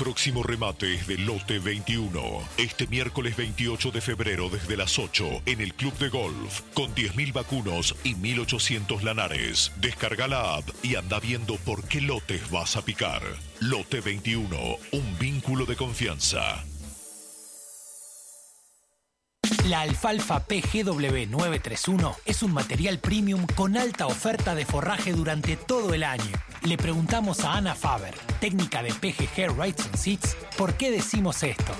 Próximo remate es de Lote 21. Este miércoles 28 de febrero desde las 8 en el Club de Golf con 10.000 vacunos y 1.800 lanares. Descarga la app y anda viendo por qué lotes vas a picar. Lote 21, un vínculo de confianza. La alfalfa PGW931 es un material premium con alta oferta de forraje durante todo el año. Le preguntamos a Ana Faber, técnica de PGG Rights and Seeds, por qué decimos esto.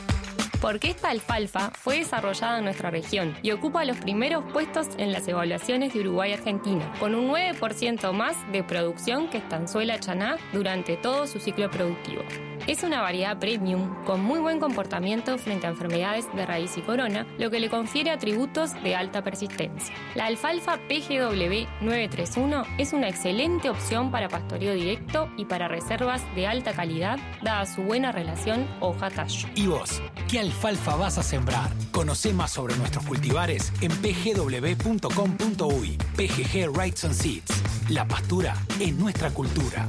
Porque esta alfalfa fue desarrollada en nuestra región y ocupa los primeros puestos en las evaluaciones de Uruguay y Argentina, con un 9% más de producción que estanzuela chaná durante todo su ciclo productivo. Es una variedad premium con muy buen comportamiento frente a enfermedades de raíz y corona, lo que le confiere atributos de alta persistencia. La alfalfa PGW 931 es una excelente opción para pastoreo directo y para reservas de alta calidad, dada su buena relación hoja-tallo. ¿Y vos? ¿Qué alfalfa vas a sembrar? Conoce más sobre nuestros cultivares en pgw.com.uy. PGG Rights and Seeds. La pastura es nuestra cultura.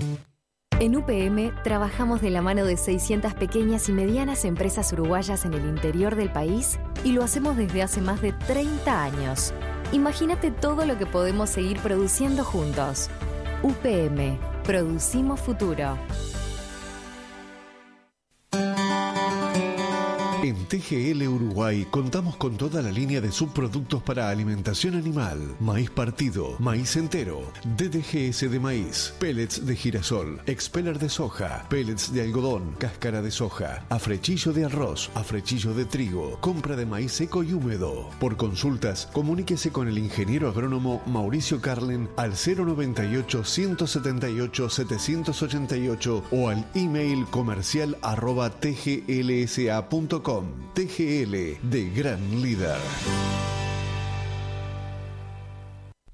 En UPM trabajamos de la mano de 600 pequeñas y medianas empresas uruguayas en el interior del país y lo hacemos desde hace más de 30 años. Imagínate todo lo que podemos seguir produciendo juntos. UPM, producimos futuro. En TGL Uruguay contamos con toda la línea de subproductos para alimentación animal, maíz partido, maíz entero, DDGS de maíz, pellets de girasol, expeller de soja, pellets de algodón, cáscara de soja, afrechillo de arroz, afrechillo de trigo, compra de maíz seco y húmedo. Por consultas, comuníquese con el ingeniero agrónomo Mauricio Carlen al 098 178 788 o al email comercial arroba tglsa.com. TGL de Gran Líder.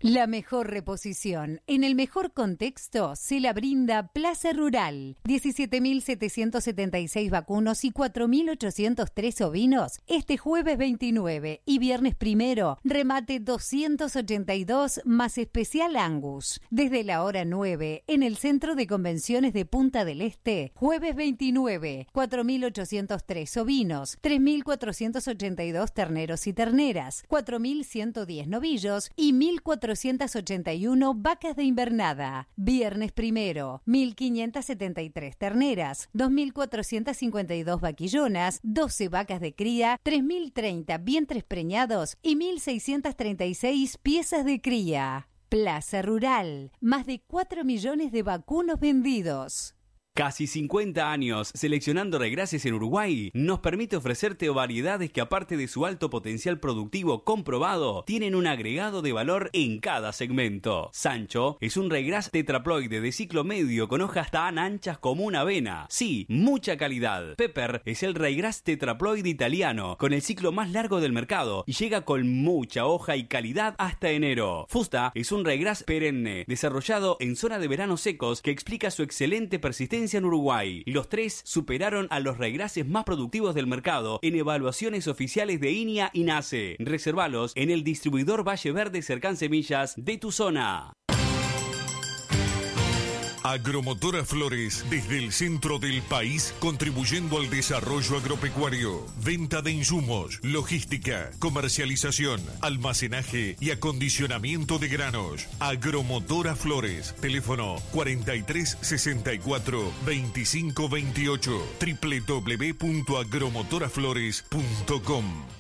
La mejor reposición en el mejor contexto se la brinda Plaza Rural. 17.776 vacunos y 4.803 ovinos este jueves 29 y viernes primero remate 282 más especial Angus. Desde la hora 9 en el Centro de Convenciones de Punta del Este, jueves 29, 4.803 ovinos, 3.482 terneros y terneras, 4.110 novillos y 1.400 481 vacas de invernada. Viernes primero, 1.573 terneras, 2.452 vaquillonas, 12 vacas de cría, 3.030 vientres preñados y 1.636 piezas de cría. Plaza Rural, más de 4 millones de vacunos vendidos. Casi 50 años seleccionando regrases en Uruguay nos permite ofrecerte variedades que aparte de su alto potencial productivo comprobado, tienen un agregado de valor en cada segmento. Sancho es un regras tetraploide de ciclo medio con hojas tan anchas como una avena. Sí, mucha calidad. Pepper es el regras tetraploide italiano con el ciclo más largo del mercado y llega con mucha hoja y calidad hasta enero. Fusta es un regras perenne desarrollado en zona de veranos secos que explica su excelente persistencia en Uruguay. Los tres superaron a los regrases más productivos del mercado en evaluaciones oficiales de INIA y NACE. Reservalos en el distribuidor Valle Verde Cercán Semillas de tu zona. Agromotora Flores, desde el centro del país, contribuyendo al desarrollo agropecuario. Venta de insumos, logística, comercialización, almacenaje y acondicionamiento de granos. Agromotora Flores, teléfono 43 64 25 28 www.agromotoraflores.com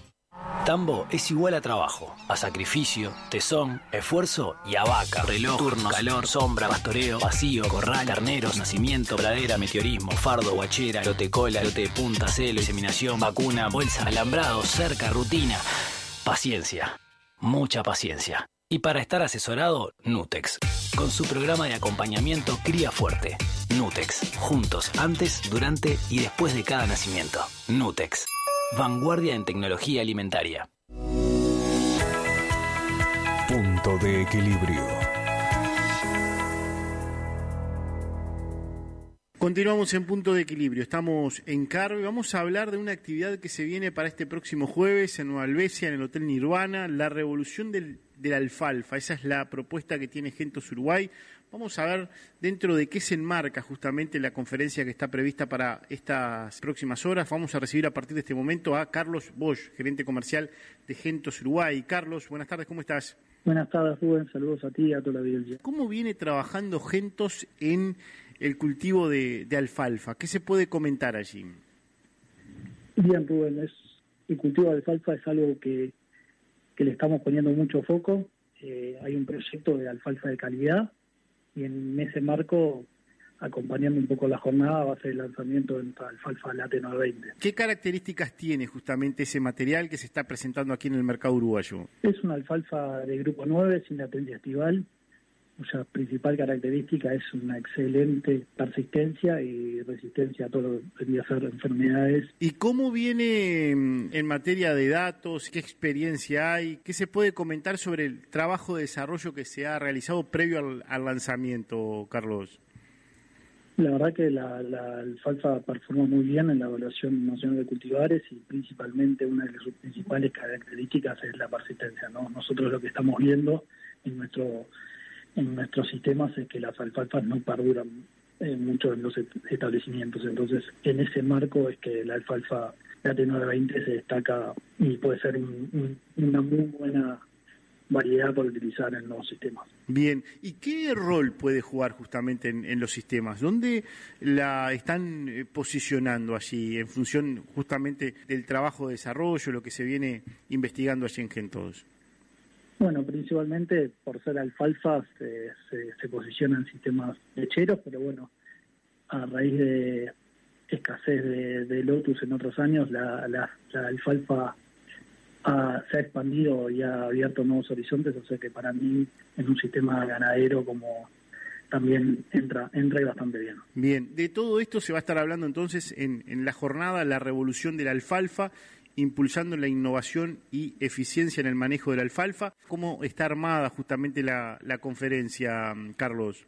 Tambo es igual a trabajo, a sacrificio, tesón, esfuerzo y a vaca. Reloj, turno, calor, sombra, pastoreo, vacío, corral, carneros, nacimiento, pradera, meteorismo, fardo, guachera, lote cola, lote de punta, celo, inseminación, vacuna, bolsa, alambrado, cerca, rutina. Paciencia, mucha paciencia. Y para estar asesorado, Nutex. Con su programa de acompañamiento Cría Fuerte. Nutex. Juntos, antes, durante y después de cada nacimiento. Nutex. Vanguardia en tecnología alimentaria. Punto de equilibrio. Continuamos en punto de equilibrio. Estamos en Carve. Vamos a hablar de una actividad que se viene para este próximo jueves en Nueva Albesia, en el Hotel Nirvana, la revolución del, del alfalfa. Esa es la propuesta que tiene Gentos Uruguay. Vamos a ver dentro de qué se enmarca justamente la conferencia que está prevista para estas próximas horas. Vamos a recibir a partir de este momento a Carlos Bosch, gerente comercial de Gentos Uruguay. Carlos, buenas tardes, ¿cómo estás? Buenas tardes, Rubén. Saludos a ti y a toda la audiencia. ¿Cómo viene trabajando Gentos en el cultivo de, de alfalfa? ¿Qué se puede comentar allí? Bien, Rubén. Es, el cultivo de alfalfa es algo que, que le estamos poniendo mucho foco. Eh, hay un proyecto de alfalfa de calidad y en ese marco acompañando un poco la jornada va a ser el lanzamiento de nuestra alfalfa late 920. ¿Qué características tiene justamente ese material que se está presentando aquí en el mercado uruguayo? Es una alfalfa de grupo 9 sin latencia estival, cuya principal característica es una excelente persistencia y resistencia a todo lo que podría ser enfermedades. ¿Y cómo viene mm, en materia de datos? ¿Qué experiencia hay? ¿Qué se puede comentar sobre el trabajo de desarrollo que se ha realizado previo al, al lanzamiento, Carlos? La verdad que la, la alfalfa performa muy bien en la evaluación nacional de cultivares y principalmente una de sus principales características es la persistencia. ¿no? Nosotros lo que estamos viendo en nuestro en nuestros sistemas es que las alfalfas no perduran eh, mucho en los establecimientos. Entonces, en ese marco es que la alfalfa la T920 se destaca y puede ser una muy buena variedad para utilizar en los sistemas. Bien, ¿y qué rol puede jugar justamente en, los sistemas? ¿Dónde la están eh, posicionando allí en función justamente del trabajo de desarrollo, lo que se viene investigando allí en Gentodos? Bueno, principalmente por ser alfalfa se, se, posiciona en sistemas lecheros, pero bueno, a raíz de escasez de, lotus en otros años, la, la, alfalfa se ha expandido y ha abierto nuevos horizontes, o sea que para mí en un sistema ganadero como también entra, entra y bastante bien. Bien, de todo esto se va a estar hablando entonces en, en la jornada La Revolución de la Alfalfa, impulsando la innovación y eficiencia en el manejo de la alfalfa. ¿Cómo está armada justamente la, conferencia, Carlos?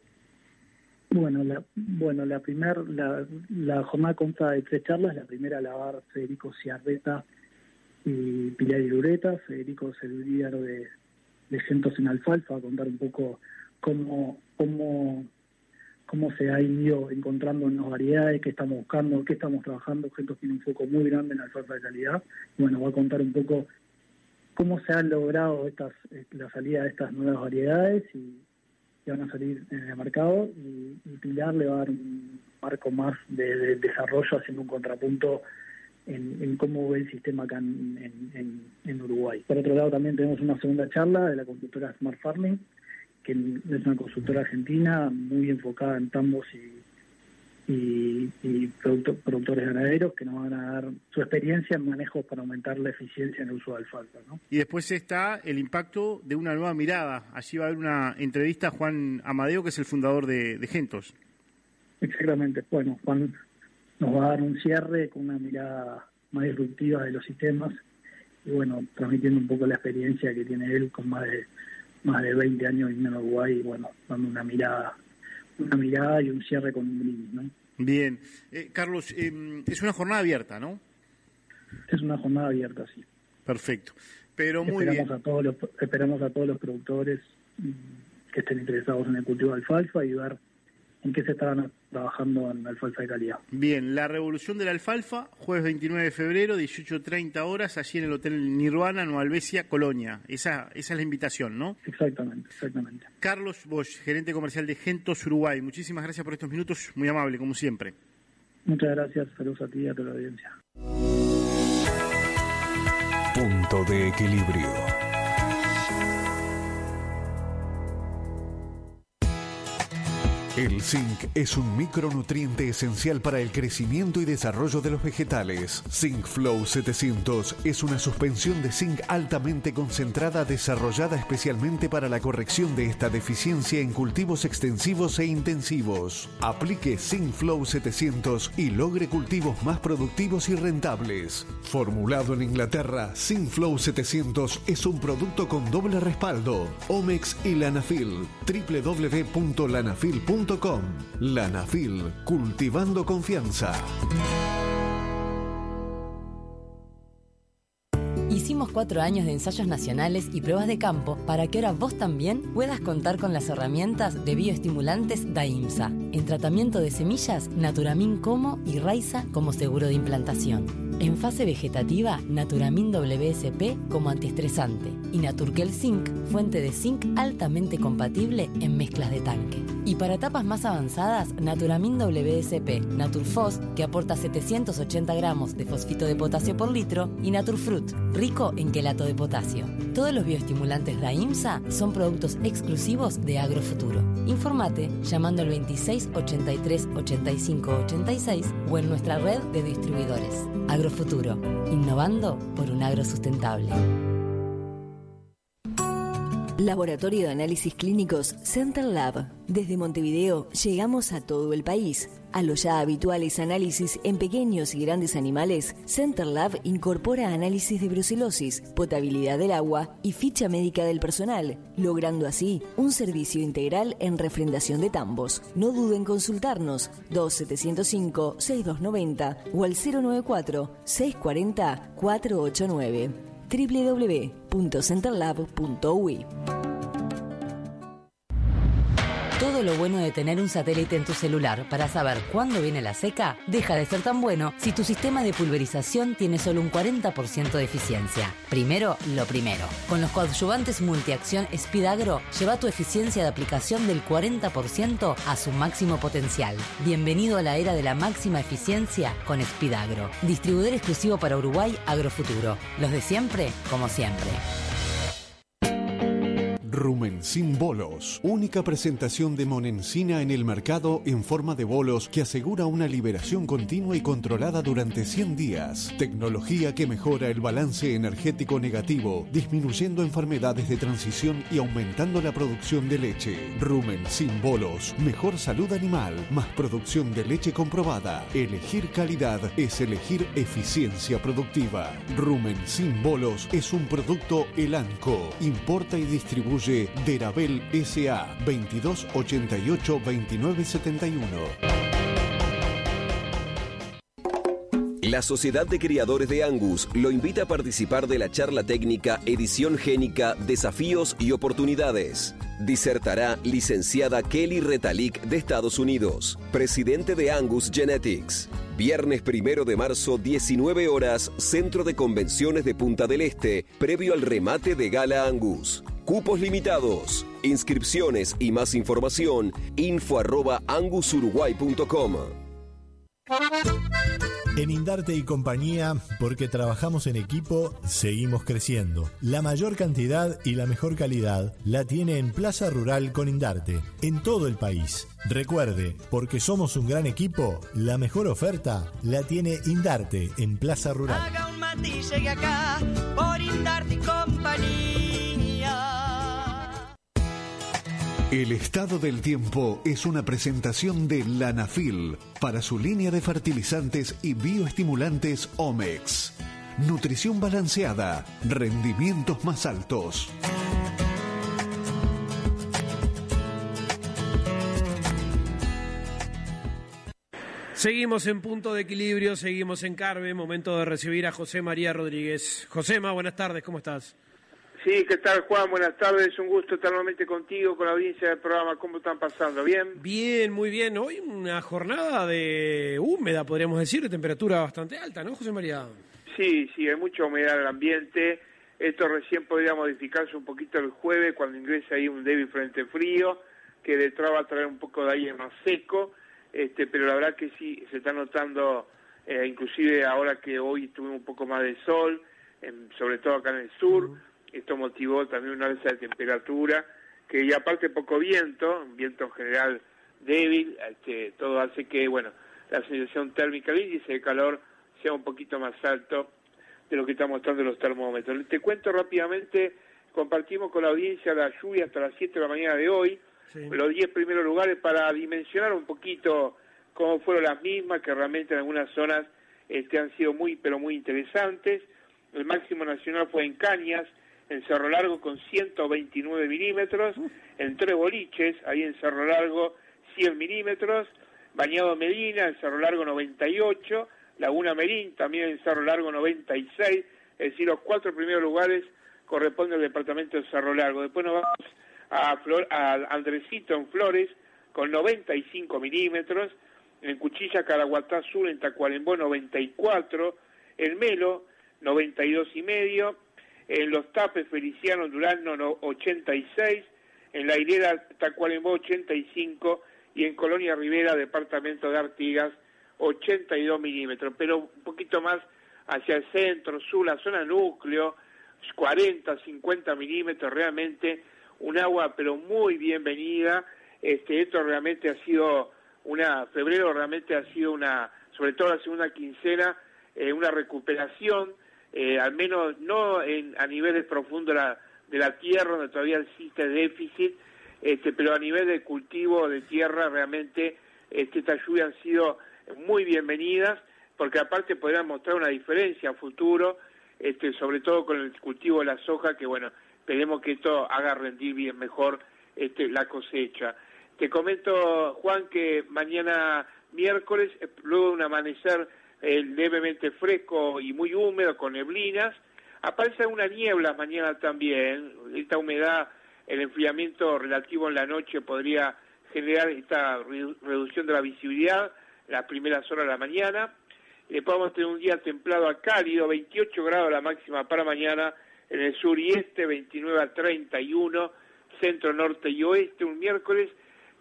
Bueno, la, bueno, la primera, la, jornada consta de tres charlas. La primera la va a dar Federico Ciarreta y Pilar Irureta. Federico es el líder de, de en Alfalfa, a contar un poco cómo, cómo cómo se ha ido encontrando en las variedades, qué estamos buscando, qué estamos trabajando. Gentos tiene un foco muy grande en la alfalfa de calidad. Bueno, va a contar un poco cómo se han logrado estas, eh, la salida de estas nuevas variedades y que van a salir en el mercado. Y, Pilar le va a dar un marco más de, desarrollo haciendo un contrapunto en, cómo ve el sistema acá en, en Uruguay. Por otro lado, también tenemos una segunda charla de la constructora Smart Farming, que es una consultora argentina muy enfocada en tambos y, y, productores ganaderos que nos van a dar su experiencia en manejo para aumentar la eficiencia en el uso de alfalfa. ¿no? Y después está el impacto de una nueva mirada. Allí va a haber una entrevista a Juan Amadeo, que es el fundador de, de Gentos. Exactamente. Bueno, Juan nos va a dar un cierre con una mirada más disruptiva de los sistemas y bueno, transmitiendo un poco la experiencia que tiene él con más de más de 20 años en Uruguay y bueno, dando una mirada, una mirada y un cierre con un brindis, ¿no? Bien. Eh, Carlos, em, es una jornada abierta, ¿no? Es una jornada abierta, sí. Perfecto. Pero muy esperamos bien. A todos los, esperamos a todos los productores mm, que estén interesados en el cultivo de alfalfa y ver en qué se estaban trabajando en alfalfa de calidad. Bien, la revolución de la alfalfa, jueves 29 de febrero, 18.30 horas, allí en el Hotel Nirvana, Nueva Albesia, Colonia. Esa, esa es la invitación, ¿no? Exactamente, exactamente. Carlos Bosch, gerente comercial de Gentos Uruguay. Muchísimas gracias por estos minutos, muy amable, como siempre. Muchas gracias, saludos a ti y a toda la audiencia. Punto de equilibrio. El zinc es un micronutriente esencial para el crecimiento y desarrollo de los vegetales. Zinc Flow 700 es una suspensión de zinc altamente concentrada desarrollada especialmente para la corrección de esta deficiencia en cultivos extensivos e intensivos. Aplique Zinc Flow 700 y logre cultivos más productivos y rentables. Formulado en Inglaterra, Zinc Flow 700 es un producto con doble respaldo. Omex y Lanafil. www.lanafil.com Lanafil, cultivando confianza. Cuatro años de ensayos nacionales y pruebas de campo para que ahora vos también puedas contar con las herramientas de bioestimulantes DAIMSA. En tratamiento de semillas, Naturamin como y Raiza como seguro de implantación. En fase vegetativa, Naturamin WSP como antiestresante y Naturkel Zinc, fuente de zinc altamente compatible en mezclas de tanque. Y para etapas más avanzadas, Naturamin WSP, Naturfos, que aporta 780 gramos de fosfito de potasio por litro, y Naturfruit, rico en quelato de potasio. Todos los bioestimulantes de IMSA son productos exclusivos de Agrofuturo. Informate llamando al 26 83 85 86 o en nuestra red de distribuidores. Agrofuturo, innovando por un agro sustentable. Laboratorio de Análisis Clínicos Center Lab. Desde Montevideo llegamos a todo el país. A los ya habituales análisis en pequeños y grandes animales, Center Lab incorpora análisis de brucelosis, potabilidad del agua y ficha médica del personal, logrando así un servicio integral en refrendación de tambos. No duden en consultarnos 2705-6290 o al 094-640-489 www.centerlab.ui Todo lo bueno de tener un satélite en tu celular para saber cuándo viene la seca deja de ser tan bueno si tu sistema de pulverización tiene solo un 40% de eficiencia. Primero, lo primero. Con los coadyuvantes multiacción Speedagro, lleva tu eficiencia de aplicación del 40% a su máximo potencial. Bienvenido a la era de la máxima eficiencia con Speedagro. Distribuidor exclusivo para Uruguay Agrofuturo. Los de siempre, como siempre. Rumencin Bolos, única presentación de Monencina en el mercado en forma de bolos que asegura una liberación continua y controlada durante 100 días. Tecnología que mejora el balance energético negativo, disminuyendo enfermedades de transición y aumentando la producción de leche. Rumencin Bolos, mejor salud animal, más producción de leche comprobada. Elegir calidad es elegir eficiencia productiva. Rumencin Bolos es un producto Elanco, importa y distribuye SA 2288 2971. La Sociedad de Criadores de Angus lo invita a participar de la charla técnica Edición Génica, Desafíos y Oportunidades. Disertará licenciada Kelly Retalik de Estados Unidos, presidente de Angus Genetics. Viernes primero de marzo, 19 horas, Centro de Convenciones de Punta del Este, previo al remate de Gala Angus. Cupos limitados. Inscripciones y más información, info arroba angusuruguay.com. En Indarte y compañía, porque trabajamos en equipo, seguimos creciendo. La mayor cantidad y la mejor calidad la tiene en Plaza Rural con Indarte, en todo el país. Recuerde, porque somos un gran equipo, la mejor oferta la tiene Indarte en Plaza Rural. Haga un matiz, llegue acá por Indarte y compañía. El estado del tiempo es una presentación de Lanafil para su línea de fertilizantes y bioestimulantes Omex. Nutrición balanceada, rendimientos más altos. Seguimos en punto de equilibrio, seguimos en Carve, momento de recibir a José María Rodríguez. Josema, buenas tardes, ¿cómo estás? Sí, ¿qué tal Juan? Buenas tardes, un gusto estar nuevamente contigo, con la audiencia del programa. ¿Cómo están pasando? ¿Bien? Bien, muy bien. Hoy una jornada de húmeda, podríamos decir, de temperatura bastante alta, ¿no, José María? Sí, sí, hay mucha humedad en el ambiente. Esto recién podría modificarse un poquito el jueves cuando ingrese ahí un débil frente frío, que detrás va a traer un poco de aire más seco, este, pero la verdad que sí, se está notando, eh, inclusive ahora que hoy tuvimos un poco más de sol, en- sobre todo acá en el sur, esto motivó también una alza de temperatura, que y aparte poco viento, un viento en general débil, este, todo hace que, bueno, la sensación térmica, el índice de calor sea un poquito más alto de lo que están mostrando los termómetros. Te cuento rápidamente, compartimos con la audiencia la lluvia hasta las 7 de la mañana de hoy, los 10 primeros lugares para dimensionar un poquito cómo fueron las mismas, que realmente en algunas zonas este, han sido muy, pero muy interesantes. El máximo nacional fue en Cañas, en Cerro Largo con 129 milímetros, en Tres Boliches, ahí en Cerro Largo 100 milímetros, Bañado Medina, en Cerro Largo 98, Laguna Merín, también en Cerro Largo 96, es decir, los cuatro primeros lugares corresponden al departamento de Cerro Largo. Después nos vamos a, Flor- a Andresito en Flores con 95 milímetros, en Cuchilla, Caraguatá Sur, en Tacuarembó 94, en Melo 92 y medio, en Los Tapes Feliciano Durano no- 86, en La Hilera Tacuarembó 85 y en Colonia Rivera, departamento de Artigas 82 milímetros, pero un poquito más hacia el centro, sur, la zona núcleo, 40, 50 milímetros, realmente un agua pero muy bienvenida. Este, esto realmente ha sido una, febrero realmente ha sido una, sobre todo la segunda quincena, eh, una recuperación, eh, al menos no en, a niveles profundos de la de la tierra, donde todavía existe déficit, este, pero a nivel de cultivo de tierra realmente este, estas lluvias han sido muy bienvenidas, porque aparte podrán mostrar una diferencia a futuro, este, sobre todo con el cultivo de la soja, que bueno, esperemos que esto haga rendir bien mejor este, la cosecha. Te comento, Juan, que mañana miércoles, eh, luego de un amanecer eh, levemente fresco y muy húmedo, con neblinas, aparece una niebla mañana también. Esta humedad, el enfriamiento relativo en la noche podría generar esta reducción de la visibilidad las primeras horas de la mañana. Después vamos tener un día templado a cálido, 28 grados la máxima para mañana en el sur y este, 29 a 31, centro, norte y oeste, un miércoles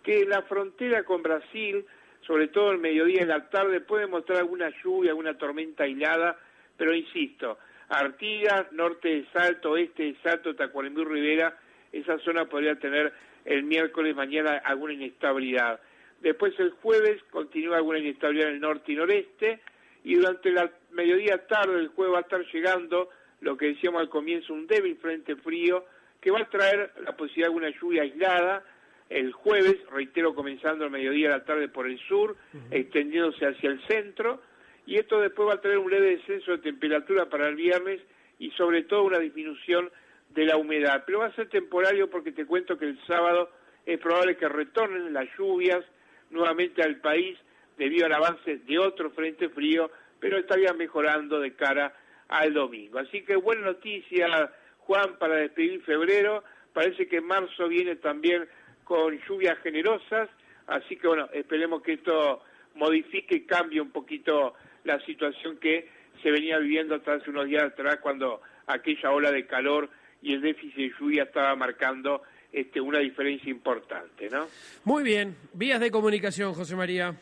que la frontera con Brasil, sobre todo el mediodía y la tarde, puede mostrar alguna lluvia, alguna tormenta aislada, pero insisto, Artigas, norte de Salto, oeste de Salto, Tacuarembú, Rivera, esa zona podría tener el miércoles, mañana alguna inestabilidad. Después el jueves continúa alguna inestabilidad en el norte y noreste, y durante la mediodía tarde el jueves va a estar llegando lo que decíamos al comienzo, un débil frente frío que va a traer la posibilidad de alguna lluvia aislada el jueves, reitero, comenzando el mediodía a la tarde por el sur, extendiéndose hacia el centro, y esto después va a traer un leve descenso de temperatura para el viernes y sobre todo una disminución de la humedad. Pero va a ser temporario porque te cuento que el sábado es probable que retornen las lluvias nuevamente al país debido al avance de otro frente frío, pero estaría mejorando de cara al domingo. Así que buena noticia, Juan, para despedir febrero. Parece que marzo viene también con lluvias generosas, así que bueno, esperemos que esto modifique y cambie un poquito la situación que se venía viviendo hasta hace unos días atrás cuando aquella ola de calor y el déficit de lluvia estaba marcando este, una diferencia importante, ¿no? Muy bien, vías de comunicación, José María.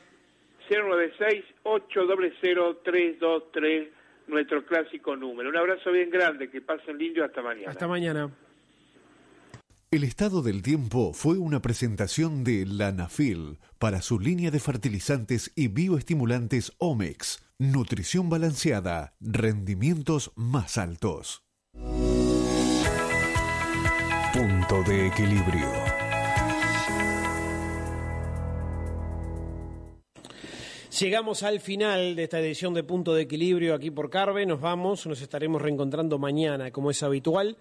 096-800-323, nuestro clásico número. Un abrazo bien grande, que pasen lindo hasta mañana. Hasta mañana. El estado del tiempo fue una presentación de Lanafil para su línea de fertilizantes y bioestimulantes Omex. Nutrición balanceada, rendimientos más altos. Punto de equilibrio. Llegamos al final de esta edición de Punto de Equilibrio aquí por Carve. Nos vamos, nos estaremos reencontrando mañana, como es habitual,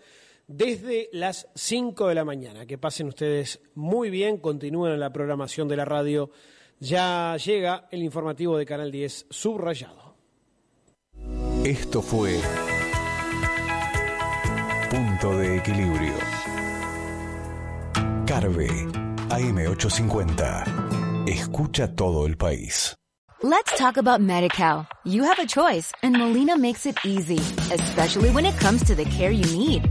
desde las 5 de la mañana. Que pasen ustedes muy bien, continúen en la programación de la radio. Ya llega el informativo de Canal 10 subrayado. Esto fue Punto de Equilibrio. Carve, AM850. Escucha todo el país. Let's talk about MediCal. You have a choice and Molina makes it easy, especially when it comes to the care you need.